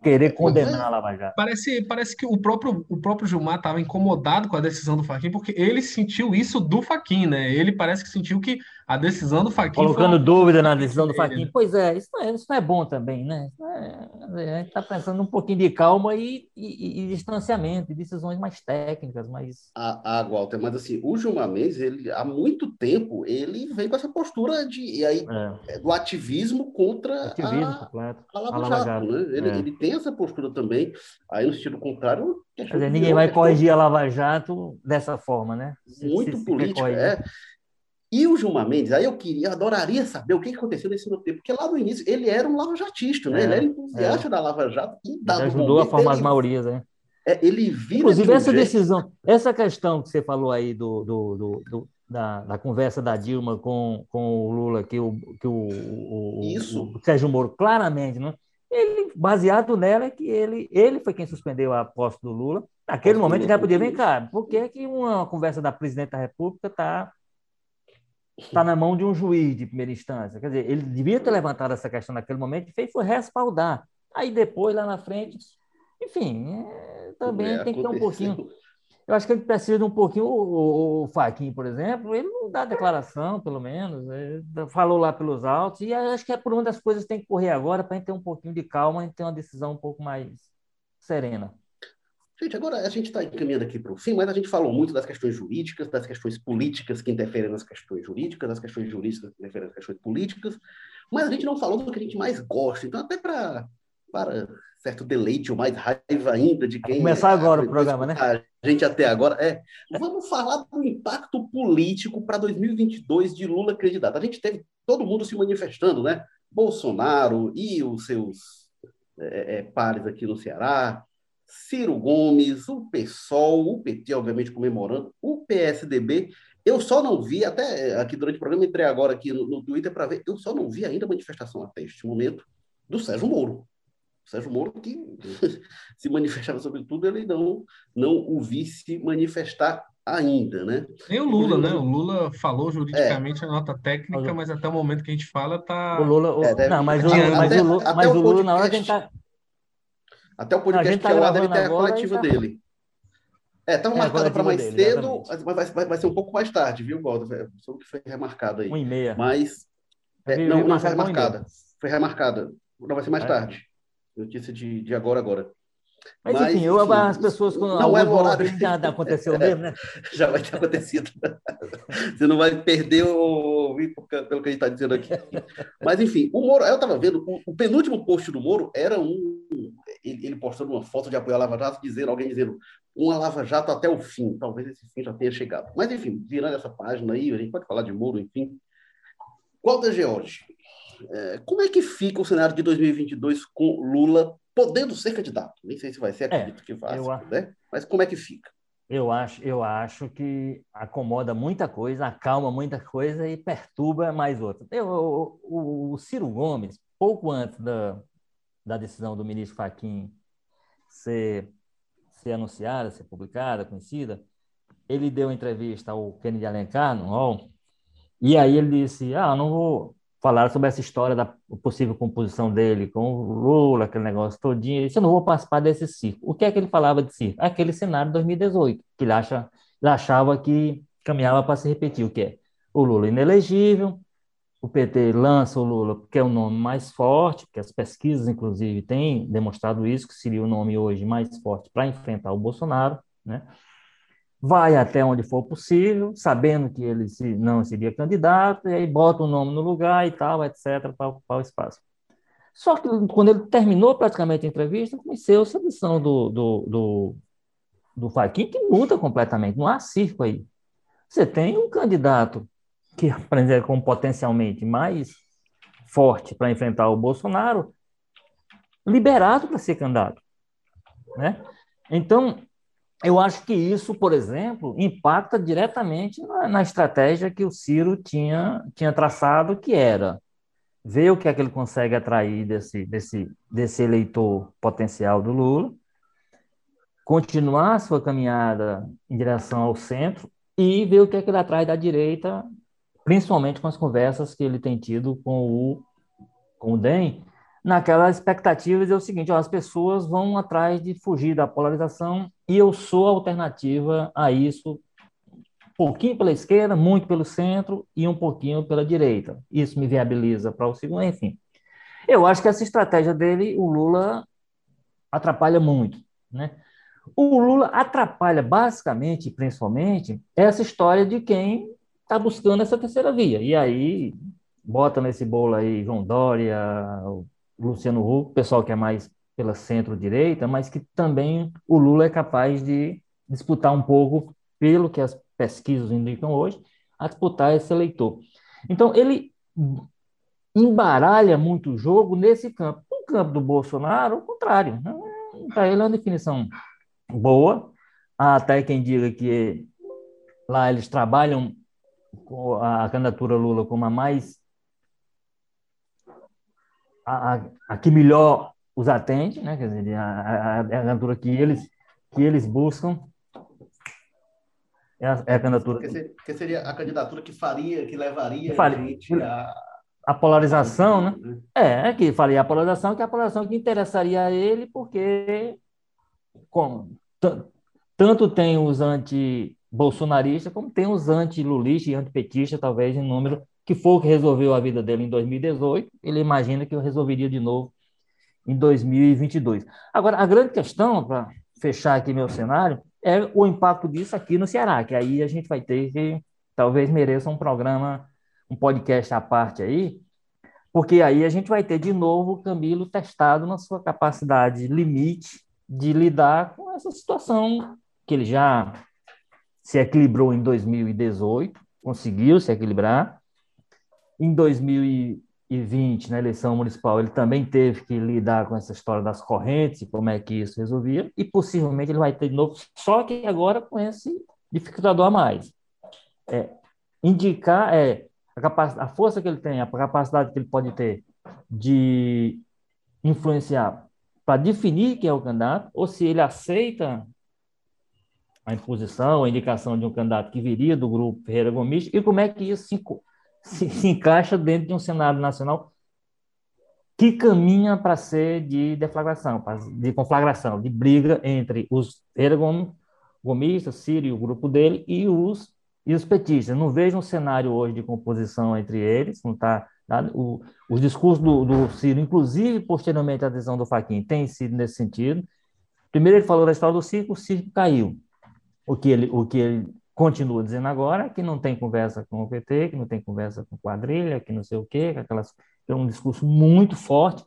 S2: querer condenar a Lava Jato.
S3: Parece, parece que o próprio, o próprio Gilmar estava incomodado com a decisão do Faquin, porque ele sentiu isso do Faquin, né? Ele parece que sentiu que a decisão do Faquin.
S2: Colocando dúvida na decisão do Faquin. Né? Pois é isso, não é, isso não é bom também, né? É, a gente está pensando um pouquinho de calma e, e, e distanciamento, e decisões mais técnicas, mais.
S1: Ah, ah, Walter, mas assim, o Gilmar Mendes, ele, há muito tempo, ele vem com essa postura de, e aí, é. é do ativismo contra ativismo, a, claro. a Lava, a Lava Jato. Jato. Né? Ele, é. ele tem essa postura também, aí no sentido contrário.
S2: Dizer, ninguém vai corrigir a Lava Jato dessa forma, né?
S1: Muito se, política, é. E o Gilmar Mendes, aí eu queria, adoraria saber o que aconteceu nesse tempo, porque lá no início ele era um lava-jatista, né? É, ele era entusiasta é. da Lava Jato
S2: e dado ele ajudou momento, a formar ele, as maiorias, né?
S1: É, ele vira.
S2: Inclusive, essa jeito... decisão, essa questão que você falou aí do, do, do, do da, da, conversa da Dilma com, com o Lula, que o, que o, o,
S1: Isso.
S2: o Sérgio Moro claramente, né? Ele, baseado nela, é que ele, ele foi quem suspendeu a posse do Lula. Naquele momento, ele já podia, vem cá, por que, que uma conversa da presidente da República está está na mão de um juiz de primeira instância. Quer dizer, ele devia ter levantado essa questão naquele momento e fez foi respaldar. Aí depois, lá na frente, enfim, é, também é, tem que ter um pouquinho. Eu acho que ele precisa de um pouquinho. O, o, o Faquin, por exemplo, ele não dá declaração, pelo menos, falou lá pelos autos, e acho que é por onde as coisas têm que correr agora para a gente ter um pouquinho de calma e ter uma decisão um pouco mais serena.
S1: Gente, agora a gente está encaminhando aqui para o fim, mas a gente falou muito das questões jurídicas, das questões políticas que interferem nas questões jurídicas, das questões jurídicas que interferem nas questões políticas, mas a gente não falou do que a gente mais gosta. Então, até para, para certo deleite ou mais raiva ainda de quem.
S2: Começar agora o programa, né?
S1: A gente até agora. É. Vamos falar do impacto político para 2022 de Lula candidato. A gente teve todo mundo se manifestando, né? Bolsonaro e os seus é, é, pares aqui no Ceará, Ciro Gomes, o PSOL, o PT, obviamente, comemorando, o PSDB. Eu só não vi, até aqui durante o programa, entrei agora aqui no, no Twitter para ver, eu só não vi ainda a manifestação até este momento do Sérgio Moro. O Sérgio Moro, que [laughs] se manifestava sobre tudo, ele não, não o vi se manifestar ainda, né?
S3: Nem o Lula, né? O Lula falou juridicamente é. a nota técnica, mas até o momento que a gente fala tá.
S2: O Lula. O... É, deve... Não, mas o, mas o Lula, mas o Lula na hora que a gente tá.
S1: Até o podcast tá que é lá deve ter a coletiva tá... dele. É, estava é, marcado para mais dele, cedo, mas vai, vai, vai, ser um pouco mais tarde, viu, Walter? Só que foi remarcado aí.
S2: Um e meia.
S1: Mas. É, não, não foi remarcada. Foi remarcada. Não vai ser mais é. tarde. Notícia de, de agora, agora.
S2: Mas, Mas enfim, eu, as pessoas com
S1: não é horário.
S2: já aconteceu [laughs] mesmo, né?
S1: Já vai ter acontecido. [laughs] Você não vai perder o pelo que a gente está dizendo aqui. Mas enfim, o Moro, eu estava vendo, o, o, penúltimo post do Moro era um. Ele, ele, postando uma foto de apoio à Lava Jato, dizendo, alguém dizendo, uma Lava Jato até o fim. Talvez esse fim já tenha chegado. Mas, enfim, virando essa página aí, a gente pode falar de Moro, enfim. Walter George, é, como é que fica o cenário de 2022 com Lula podendo ser candidato? Nem sei se vai ser, acredito é, que vai, né? Mas como é que fica?
S2: Eu acho, eu acho que acomoda muita coisa, acalma muita coisa e perturba mais outra. Eu, o, o, Ciro Gomes, pouco antes da, da decisão do ministro Fachin ser, ser anunciada, ser publicada, conhecida, ele deu entrevista ao Kennedy Alencar no UOL, e aí ele disse, ah, não vou, falaram sobre essa história da possível composição dele com o Lula, aquele negócio todinho. Ele disse, eu não vou participar desse circo. O que é que ele falava de circo? Aquele cenário de 2018, que ele, acha, ele achava que caminhava para se repetir, o que é? O Lula inelegível, o PT lança o Lula porque é o nome mais forte, porque as pesquisas, inclusive, têm demonstrado isso, que seria o nome hoje mais forte para enfrentar o Bolsonaro, né? vai até onde for possível, sabendo que ele se, não seria candidato, e aí bota o nome no lugar e tal, etc., para ocupar o espaço. Só que quando ele terminou praticamente a entrevista, conheceu-se a lição do, do, do, do que muda completamente, não há circo aí. Você tem um candidato que aprender como potencialmente mais forte para enfrentar o Bolsonaro, liberado para ser candidato. Né? Então, eu acho que isso, por exemplo, impacta diretamente na, na, estratégia que o Ciro tinha, tinha traçado, que era ver o que é que ele consegue atrair desse, desse, desse eleitor potencial do Lula, continuar a sua caminhada em direção ao centro e ver o que é que ele atrai da direita, principalmente com as conversas que ele tem tido com o, com o DEM, naquela expectativa de é o seguinte, ó, as pessoas vão atrás de fugir da polarização e eu sou a alternativa a isso, um pouquinho pela esquerda, muito pelo centro e um pouquinho pela direita. Isso me viabiliza para o segundo, enfim. Eu acho que essa estratégia dele, o Lula atrapalha muito, né? O Lula atrapalha basicamente, principalmente, essa história de quem está buscando essa terceira via. E aí bota nesse bolo aí João Dória, Luciano Huck, pessoal que é mais pela centro-direita, mas que também o Lula é capaz de disputar um pouco, pelo que as pesquisas indicam hoje, a disputar esse eleitor. Então, ele embaralha muito o jogo nesse campo. No campo do Bolsonaro, o contrário. Né? Para ele é uma definição boa. Há até quem diga que lá eles trabalham a candidatura Lula como a mais a, a, que melhor os atende, né? Quer dizer, a, a, a candidatura que eles, que eles buscam é a, é a candidatura.
S1: Que seria, que seria, a candidatura que faria, que levaria que faria, a,
S2: a polarização, né? né? É, é, que faria a polarização, que é a polarização que interessaria a ele, porque como, tanto tem os anti-bolsonaristas, como tem os anti-lulistas e antipetistas, talvez em número que foi o que resolveu a vida dele em 2018, ele imagina que eu resolveria de novo em 2022. Agora, a grande questão, para fechar aqui meu cenário, é o impacto disso aqui no Ceará, que aí a gente vai ter que, talvez mereça um programa, um podcast à parte aí, porque aí a gente vai ter de novo o Camilo testado na sua capacidade limite de lidar com essa situação que ele já se equilibrou em 2018, conseguiu se equilibrar, em 2020, na eleição municipal, ele também teve que lidar com essa história das correntes como é que isso resolvia, e possivelmente ele vai ter de novo, só que agora com esse dificultador a mais. É, indicar é, a, a força que ele tem, a capacidade que ele pode ter de influenciar para definir quem é o candidato, ou se ele aceita a imposição, a indicação de um candidato que viria do grupo Ferreira Gomes, e como é que isso se, se, se encaixa dentro de um cenário nacional que caminha para ser de deflagração, de conflagração, de briga entre os gomistas, Sírio, o grupo dele, e os, e os petistas. Não vejo um cenário hoje de composição entre eles, não está o, os discursos do, do Ciro, inclusive posteriormente à decisão do Faquin, tem sido nesse sentido. Primeiro ele falou da história do circo, o circo caiu. O que ele, o que ele continua dizendo agora que não tem conversa com o PT, que não tem conversa com quadrilha, que não sei o quê, que aquelas, é um discurso muito forte,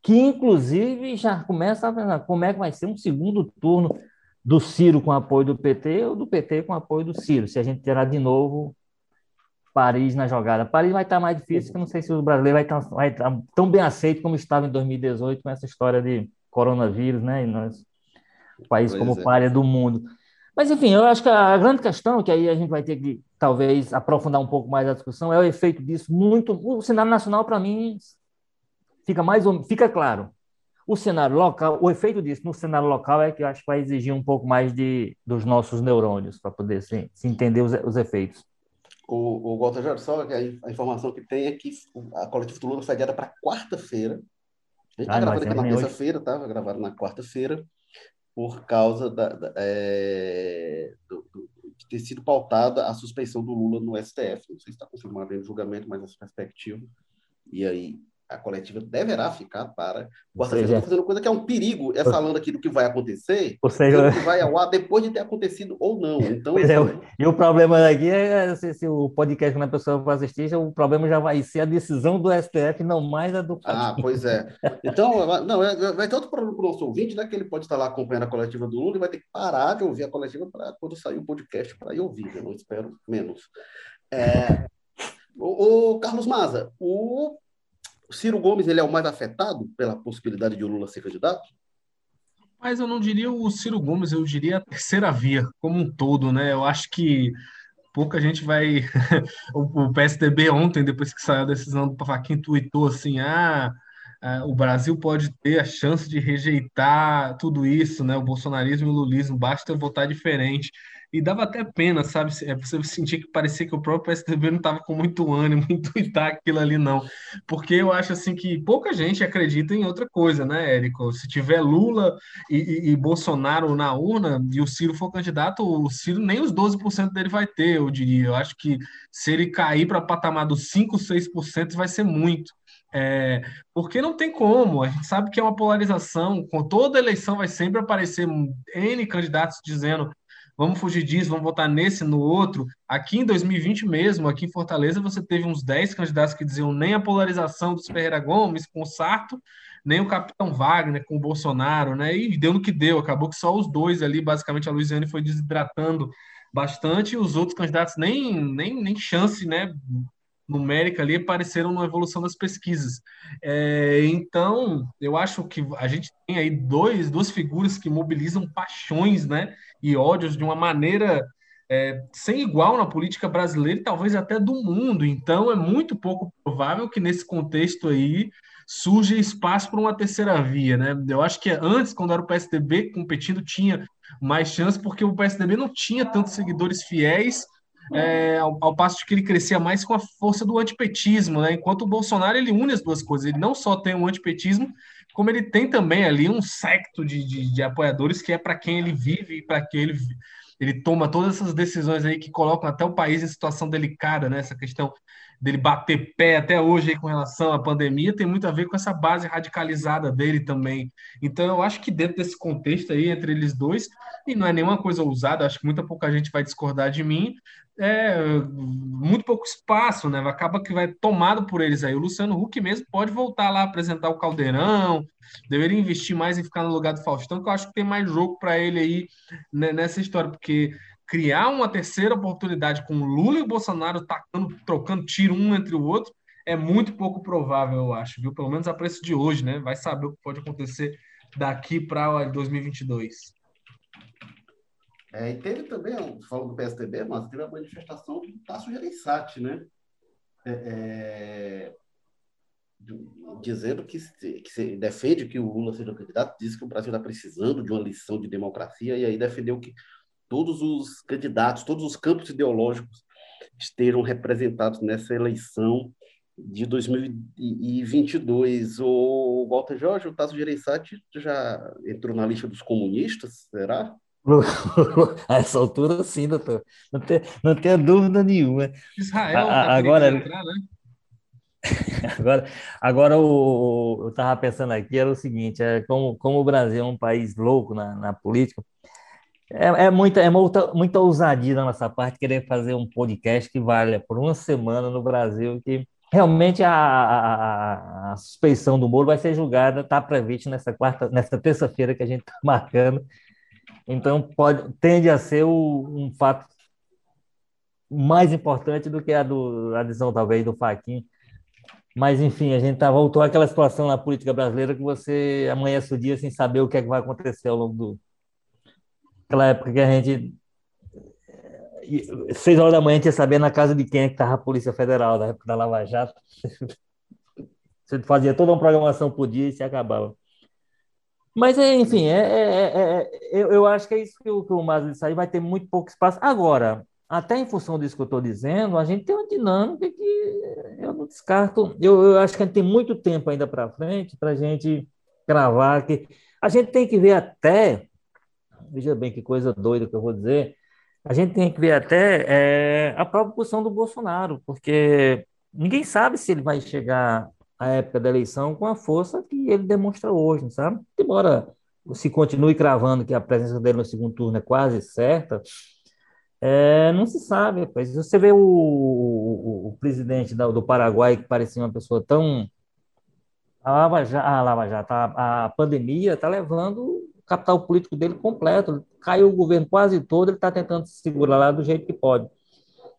S2: que inclusive já começa a pensar como é que vai ser um segundo turno do Ciro com apoio do PT ou do PT com apoio do Ciro, se a gente terá de novo Paris na jogada. Paris vai estar mais difícil, que eu não sei se o brasileiro vai estar, vai estar tão bem aceito como estava em 2018 com essa história de coronavírus, né? E nós, o país pois como é. párea do mundo. Mas, enfim, eu acho que a grande questão, que aí a gente vai ter que, talvez, aprofundar um pouco mais a discussão, é o efeito disso muito. O cenário nacional, para mim, fica mais fica claro. O cenário local, o efeito disso no cenário local é que eu acho que vai exigir um pouco mais de, dos nossos neurônios para poder se, se entender os, os efeitos.
S1: O, o Walter Jorge, só a, a informação que tem é que a coletiva do Lula foi adiada para quarta-feira. A gente está gravando aqui na terça-feira, tá? Vai gravar na quarta-feira por causa da, da é, do, do, de ter sido pautada a suspeição do Lula no STF. Não sei se está confirmado em julgamento, mas essa perspectiva. E aí a coletiva deverá ficar para quarta-feira. Estou fazendo coisa que é um perigo, é falando aqui do que vai acontecer, ou seja, que vai ao ar depois de ter acontecido ou não. [laughs] Então,
S2: é, assim, e o problema daqui é se, se, o podcast quando a pessoa for assistir, o problema já vai ser a decisão do STF, não mais a do
S1: Ah, pois é. [laughs] Então, não, é, vai ter outro problema para o nosso ouvinte, né? Que ele pode estar lá acompanhando a coletiva do Lula e vai ter que parar de ouvir a coletiva para quando sair o podcast para ir ouvir. Eu não espero menos. É, [laughs] o, o Carlos Maza, o Ciro Gomes ele é o mais afetado pela possibilidade de o Lula ser candidato?
S3: Mas eu não diria o Ciro Gomes, eu diria a terceira via como um todo, né? Eu acho que pouca gente vai. [laughs] o PSDB ontem, depois que saiu a decisão do Pafaquim, tweetou assim: ah, o Brasil pode ter a chance de rejeitar tudo isso, né? O bolsonarismo e o lulismo, basta votar diferente. E dava até pena, sabe? É, você sentir que parecia que o próprio PSDB não estava com muito ânimo [laughs] em tuitar aquilo ali, não. Porque eu acho assim que pouca gente acredita em outra coisa, né, Érico? Se tiver Lula e, e, e Bolsonaro na urna e o Ciro for candidato, o Ciro nem os 12% dele vai ter, eu diria. Eu acho que se ele cair para patamar dos 5, 6%, vai ser muito. É, porque não tem como, a gente sabe que é uma polarização, com toda eleição vai sempre aparecer N candidatos dizendo vamos fugir disso, vamos votar nesse, no outro. Aqui em 2020 mesmo, aqui em Fortaleza, você teve uns 10 candidatos que diziam nem a polarização dos Ferreira Gomes com o Sarto, nem o Capitão Wagner com o Bolsonaro, né? E deu no que deu, acabou que só os dois ali, basicamente a Luiziane foi desidratando bastante, e os outros candidatos nem, nem, nem chance, né? Numérica ali apareceram na evolução das pesquisas. É, então, eu acho que a gente tem aí dois, duas figuras que mobilizam paixões né, e ódios de uma maneira é, sem igual na política brasileira e talvez até do mundo. Então, é muito pouco provável que nesse contexto aí surja espaço para uma terceira via. Né? Eu acho que antes, quando era o PSDB competindo, tinha mais chance, porque o PSDB não tinha tantos seguidores fiéis é, ao, ao, passo que ele crescia mais com a força do antipetismo, né? Enquanto o Bolsonaro ele une as duas coisas. Ele não só tem um antipetismo, como ele tem também ali um secto de, de, de apoiadores que é para quem ele vive e para quem ele ele toma todas essas decisões aí que colocam até o país em situação delicada, né? Essa questão dele bater pé até hoje aí com relação à pandemia tem muito a ver com essa base radicalizada dele também. Então eu acho que dentro desse contexto aí entre eles dois, e não é nenhuma coisa ousada, acho que muita pouca gente vai discordar de mim, é muito pouco espaço, né? Acaba que vai tomado por eles aí. O Luciano Huck mesmo pode voltar lá apresentar o Caldeirão, deveria investir mais em ficar no lugar do Faustão, que eu acho que tem mais jogo para ele aí né, nessa história, porque criar uma terceira oportunidade com Lula e Bolsonaro tacando, trocando tiro um entre o outro é muito pouco provável, eu acho, viu? Pelo menos a preço de hoje, né? Vai saber o que pode acontecer daqui para 2022.
S1: É, e teve também, falando do PSDB, mas teve a manifestação do Tasso Gereissati, né? É, é, dizendo que, que se defende que o Lula seja candidato, diz que o Brasil está precisando de uma lição de democracia, e aí defendeu que todos os candidatos, todos os campos ideológicos estejam representados nessa eleição de 2022. O Walter Jorge, o Tasso Gereissati já entrou na lista dos comunistas, será? [laughs]
S2: A essa altura, sim, doutor. Não tem, não tenha dúvida nenhuma.
S3: Israel tá agora, entrar, né? [laughs]
S2: agora, agora o, eu estava pensando aqui, era o seguinte, é, como, como o Brasil é um país louco na, na política, é, é, muita, é muita, muita ousadia da nossa parte querer fazer um podcast que valha por uma semana no Brasil, que realmente a, a, a, suspeição do Moro vai ser julgada, está prevista nessa quarta, nessa terça-feira que a gente está marcando. Então pode tende a ser o, um fato mais importante do que a do a adesão talvez do Faquin. Mas enfim, a gente tá, voltou àquela situação na política brasileira que você amanhece o dia sem saber o que, é que vai acontecer ao longo do aquela época que a gente seis horas da manhã tinha saber na casa de quem é que estava a Polícia Federal, na época da Lava Jato. [laughs] Você fazia toda uma programação por dia e se acabava. Mas, enfim, é, é, é, eu, eu acho que é isso que o, que o Masli disse aí, vai ter muito pouco espaço. Agora, até em função disso que eu estou dizendo, a gente tem uma dinâmica que eu não descarto. Eu, eu acho que a gente tem muito tempo ainda para frente para a gente cravar que a gente tem que ver até, veja bem que coisa doida que eu vou dizer, a gente tem que ver até é, a própria posição do Bolsonaro, porque ninguém sabe se ele vai chegar à época da eleição com a força que ele demonstra hoje, sabe? Embora se continue cravando que a presença dele no segundo turno é quase certa, é, não se sabe. Pois você vê o, o, o presidente do Paraguai, que parecia uma pessoa tão. A Lava Jato, a, Lava Jato, a, a pandemia está levando capital político dele completo. Caiu o governo quase todo, ele está tentando se segurar lá do jeito que pode.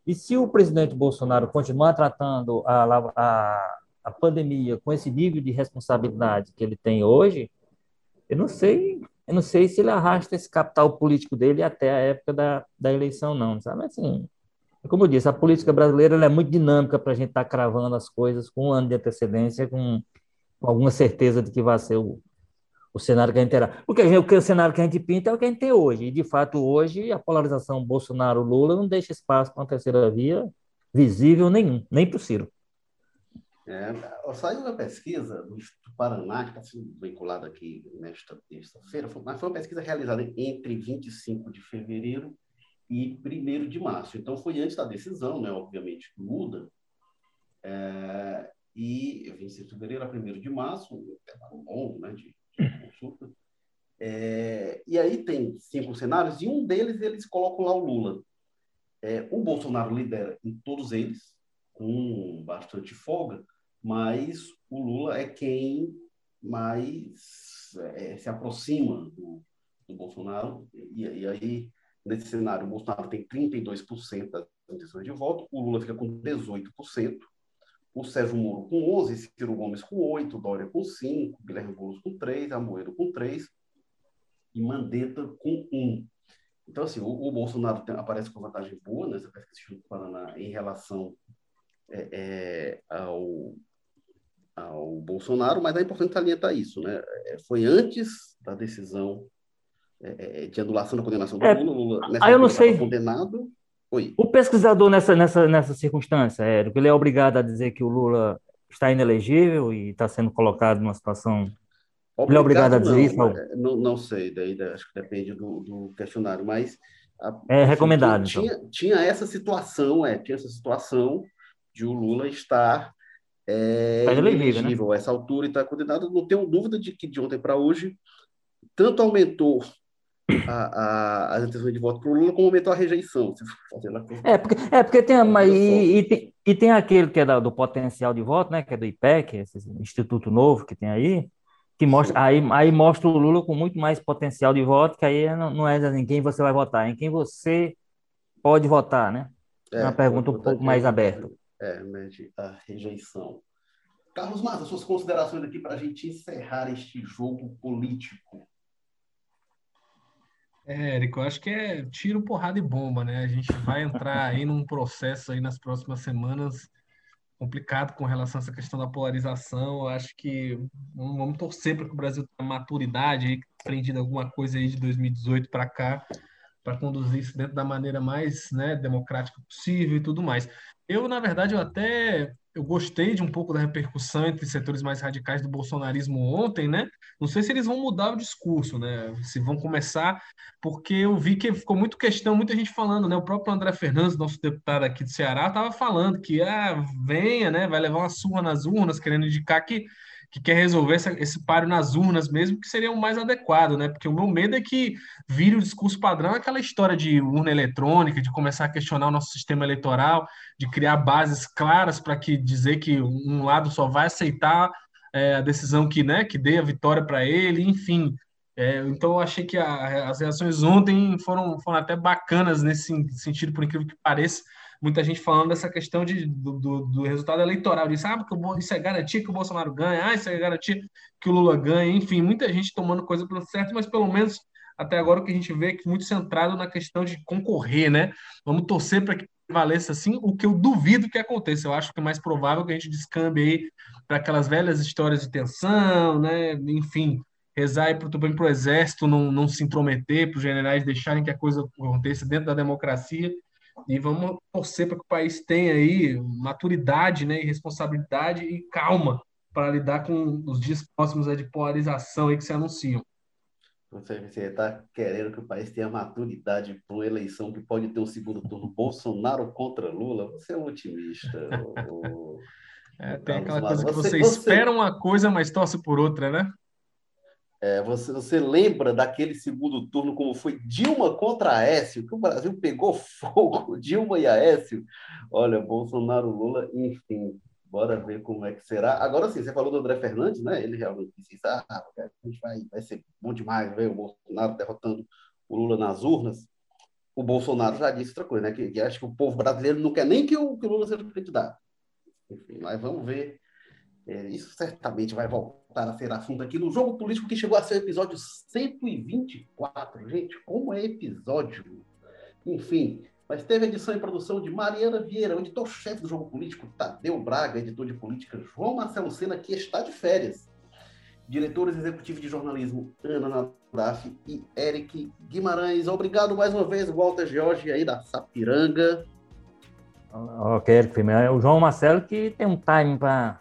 S2: E se o presidente Bolsonaro continuar tratando a, a, a pandemia com esse nível de responsabilidade que ele tem hoje, eu não sei, eu não sei se ele arrasta esse capital político dele até a época da, da eleição, não, sabe? Assim, como eu disse, a política brasileira é muito dinâmica para a gente estar tá cravando as coisas com um ano de antecedência, com, com alguma certeza de que vai ser o, o cenário que a gente terá. Porque o, que, o cenário que a gente pinta é o que a gente tem hoje. E, de fato, hoje, a polarização Bolsonaro-Lula não deixa espaço para uma terceira via visível nenhum, nem para o Ciro.
S1: É, saiu uma pesquisa do Instituto Paraná, que está sendo vinculada aqui nesta terça-feira, mas foi uma pesquisa realizada entre 25 de fevereiro e 1 de março. Então, foi antes da decisão, né, obviamente, que muda. É, e 25 de fevereiro a 1 de março, intervalo longo né, de consulta. É, e aí tem cinco cenários, e um deles eles colocam lá o Lula. É, o Bolsonaro lidera em todos eles, com bastante folga, mas o Lula é quem mais é, se aproxima do, do Bolsonaro. E, e, aí, nesse cenário, o Bolsonaro tem 32% das intenções de voto, o Lula fica com 18% o Sérgio Moro com 11, Ciro Gomes com 8, Dória com 5, Guilherme Boulos com 3, Amoedo com 3 e Mandetta com 1. Então, assim, o, o Bolsonaro tem, aparece com vantagem boa nessa pesquisa do Paraná em relação é, é, ao, ao Bolsonaro, mas é importante salientar isso, né? É, foi antes da decisão é, é, de anulação da condenação do
S2: é,
S1: Lula. Lula
S2: nessa ah, eu não sei.
S1: condenado Oi.
S2: O pesquisador nessa, nessa, nessa circunstância, Érico, ele é obrigado a dizer que o Lula está inelegível e está sendo colocado numa situação. Obrigado, ele é obrigado a dizer
S1: não,
S2: isso?
S1: É, não, não sei, daí acho que depende do, do questionário, mas.
S2: A, é recomendado.
S1: Assim, tinha, então. tinha essa situação, é, tinha essa situação de o Lula estar é, tá inelegível né? a essa altura e está condenado. Não tenho dúvida de que de ontem para hoje tanto aumentou a, a, as intenções de voto para o Lula como aumentou a rejeição.
S2: É porque, é porque tem, mas, e, e, tem, e tem aquele que é do, do potencial de voto, né, que é do IPEC, esse instituto novo que tem aí, que mostra, aí, aí mostra o Lula com muito mais potencial de voto, que aí não, não é em quem você vai votar, é em quem você pode votar, né? É, uma pergunta um pouco mais aberta.
S1: É, mede a rejeição. Carlos Massa, suas considerações aqui para a gente encerrar este jogo político.
S3: É, Érico, acho que é tiro, porrada e bomba, né? A gente vai entrar aí num processo aí nas próximas semanas complicado com relação a essa questão da polarização. Eu acho que vamos torcer para que o Brasil tenha maturidade aí, aprendido alguma coisa aí de 2018 para cá, para conduzir isso dentro da maneira mais né, democrática possível e tudo mais. Eu, na verdade, eu até eu gostei de um pouco da repercussão entre setores mais radicais do bolsonarismo ontem, né? Não sei se eles vão mudar o discurso, né? Se vão começar, porque eu vi que ficou muito questão, muita gente falando, né? O próprio André Fernandes, nosso deputado aqui do Ceará, estava falando que ah, venha, né? Vai levar uma surra nas urnas, querendo indicar que que quer resolver essa, esse páreo nas urnas mesmo, que seria o mais adequado, né? Porque o meu medo é que vire o discurso padrão aquela história de urna eletrônica, de começar a questionar o nosso sistema eleitoral, de criar bases claras para que dizer que um lado só vai aceitar é, a decisão que, né, que dê a vitória para ele, enfim. É, então eu achei que a, as reações ontem foram, foram até bacanas nesse sentido, por incrível que pareça muita gente falando dessa questão de, do, do, do resultado eleitoral. Diz, ah, porque isso é garantia que o Bolsonaro ganha, ah, isso é garantia que o Lula ganha. Enfim, muita gente tomando coisa pelo certo, mas pelo menos até agora o que a gente vê é que muito centrado na questão de concorrer, né? Vamos torcer para que prevaleça assim, o que eu duvido que aconteça. Eu acho que é mais provável que a gente descambe aí para aquelas velhas histórias de tensão, né? Enfim, rezar para o exército não, não se intrometer, para os generais deixarem que a coisa aconteça dentro da democracia e vamos torcer para que o país tenha aí maturidade né, e responsabilidade e calma para lidar com os dias próximos de polarização aí que se anunciam.
S1: Você está querendo que o país tenha maturidade para uma eleição que pode ter um segundo turno Bolsonaro contra Lula? Você é um otimista.
S3: o... [laughs] é, tem aquela coisa que você, você espera uma coisa, mas torce por outra, né?
S1: É, você, você, lembra daquele segundo turno como foi Dilma contra Aécio, que o Brasil pegou [laughs] fogo, Dilma e Aécio? Olha, Bolsonaro, Lula, enfim, bora ver como é que será. Agora sim, você falou do André Fernandes, né? Ele realmente disse, ah, a gente vai, vai ser bom demais ver o Bolsonaro derrotando o Lula nas urnas. O Bolsonaro já disse outra coisa, né? Que, que acha que o povo brasileiro não quer nem que o, que o Lula seja candidato. Enfim, mas vamos ver é, isso certamente vai voltar a ser assunto aqui no Jogo Político, que chegou a ser episódio 124. Gente, como é episódio? Enfim, mas teve edição e produção de Mariana Vieira, editor-chefe do Jogo Político, Tadeu Braga, editor de política, João Marcelo Sena, que está de férias, diretores executivos de jornalismo, Ana Nadaf e Eric Guimarães. Obrigado mais uma vez, Walter Jorge, aí da Sapiranga.
S2: Ok, Eric, é o João Marcelo que tem um time para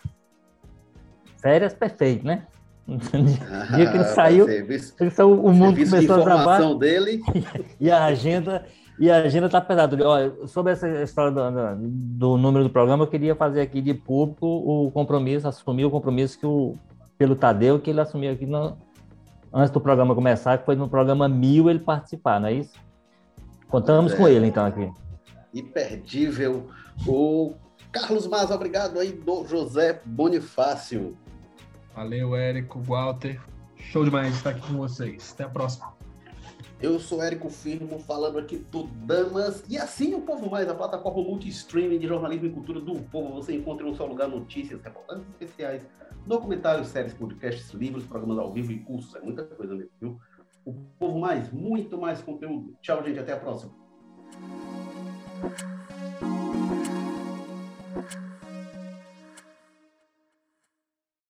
S2: férias perfeito, né? [laughs] dia que ele saiu, ele saiu o mundo começou a trabalhar.
S1: dele. [laughs]
S2: e a agenda e a agenda está pesada. Olha, sobre essa história do, do, número do programa, eu queria fazer aqui de público o compromisso, assumir o compromisso que o pelo Tadeu que ele assumiu aqui no, antes do programa começar, que foi no programa mil ele participar, não é isso? Contamos é, com ele então aqui.
S1: Imperdível. O Carlos Maza, obrigado aí do José Bonifácio.
S3: Valeu, Érico, Walter. Show demais estar aqui com vocês. Até a próxima.
S1: Eu sou Érico Firmo, falando aqui do Damas. E assim o Povo Mais, a plataforma multi-streaming de jornalismo e cultura do povo. Você encontra em um só lugar notícias, reportagens especiais, documentários, séries, podcasts, livros, programas ao vivo e cursos. É muita coisa mesmo, viu? O Povo Mais, muito mais conteúdo. Tchau, gente. Até a próxima.